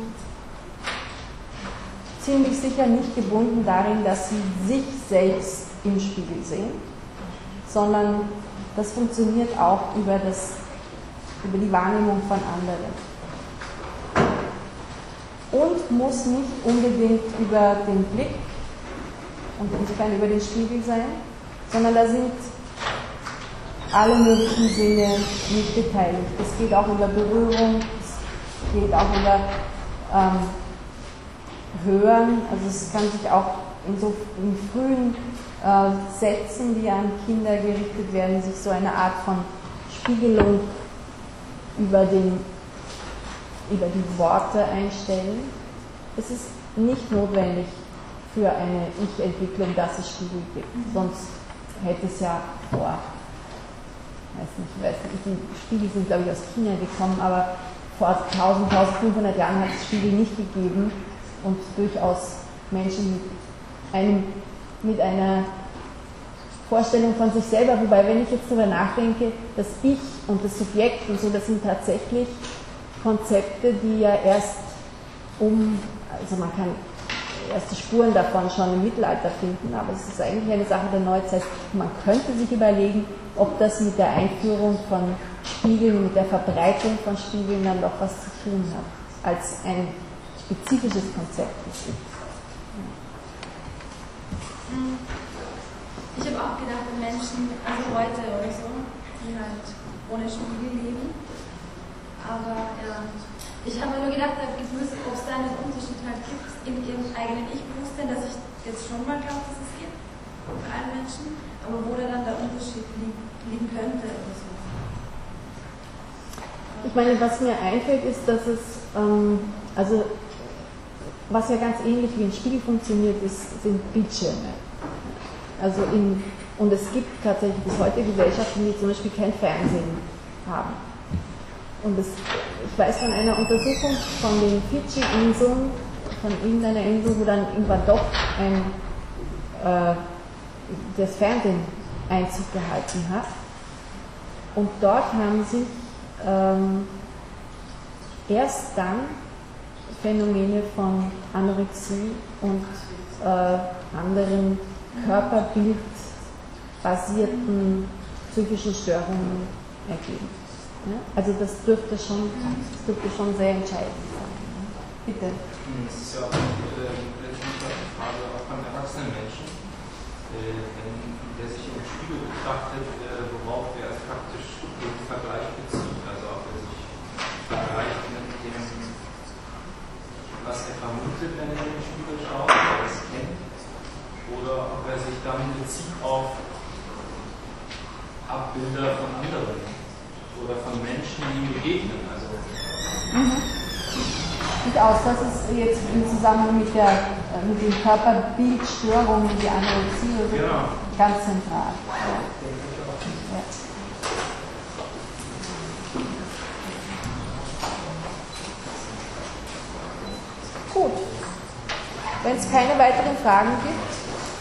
ziemlich sicher nicht gebunden darin, dass sie sich selbst im Spiegel sehen, sondern das funktioniert auch über, das, über die Wahrnehmung von anderen. Und muss nicht unbedingt über den Blick und insofern über den Spiegel sein, sondern da sind alle möglichen Sinne mit beteiligt. Es geht auch über Berührung, geht auch über ähm, Hören, also es kann sich auch in so in frühen äh, Sätzen, die an Kinder gerichtet werden, sich so eine Art von Spiegelung über, den, über die Worte einstellen. Es ist nicht notwendig für eine Ich-Entwicklung, dass es Spiegel gibt, sonst hätte es ja vor weiß nicht, weiß nicht, die Spiegel sind, glaube ich, aus China gekommen, aber vor 1000, 1500 Jahren hat es Spiegel nicht gegeben und durchaus Menschen mit, einem, mit einer Vorstellung von sich selber, wobei, wenn ich jetzt darüber nachdenke, das Ich und das Subjekt und so, das sind tatsächlich Konzepte, die ja erst um, also man kann erste Spuren davon schon im Mittelalter finden, aber es ist eigentlich eine Sache der Neuzeit. Man könnte sich überlegen, ob das mit der Einführung von Spiegeln, mit der Verbreitung von Spiegeln dann doch was zu tun hat, als ein spezifisches Konzept ist. Ich habe auch gedacht, wenn Menschen, also heute oder so, die halt ohne Spiegel leben, aber ja, ich habe mir nur gedacht, ob es da einen Unterschied halt gibt in ihrem eigenen Ich-Bewusstsein, dass ich jetzt schon mal glaube, dass es gibt, für alle Menschen, aber wo da dann der Unterschied liegen könnte oder so. Ich meine, was mir einfällt, ist, dass es, ähm, also was ja ganz ähnlich wie ein Spiegel funktioniert, ist, sind Bildschirme. Also in, und es gibt tatsächlich bis heute Gesellschaften, die zum Beispiel kein Fernsehen haben. Und es, ich weiß von einer Untersuchung von den Fidschi-Inseln, von irgendeiner Insel, wo dann irgendwann doch ein, äh, das Fernsehen Einzug gehalten hat. Und dort haben sich ähm, erst dann Phänomene von Anorexie und äh, anderen körperbildbasierten psychischen Störungen ergeben. Ja? Also das dürfte, schon, das dürfte schon sehr entscheidend sein. Bitte. Das ist ja auch äh, letztendlich eine Frage auch beim erwachsenen Menschen äh, wenn der sich im Spiegel betrachtet, äh, worauf er praktisch den Vergleich bezieht. Also ob er sich vergleicht mit dem, was er vermutet, wenn er in den Spiegel schaut, ob er es kennt, oder ob er bezieht auf Abbilder von anderen oder von Menschen, die ihm begegnen. Also Mhm. Sieht aus, das ist jetzt im Zusammenhang mit, der, äh, mit den Körperbildstörungen, die Anorexie oder Genau. ganz zentral. Ja. Ja. Gut. Wenn es keine weiteren Fragen gibt,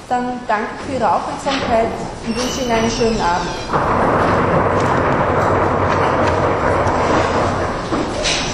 dann danke für Ihre Aufmerksamkeit und wünsche Ihnen einen schönen Abend.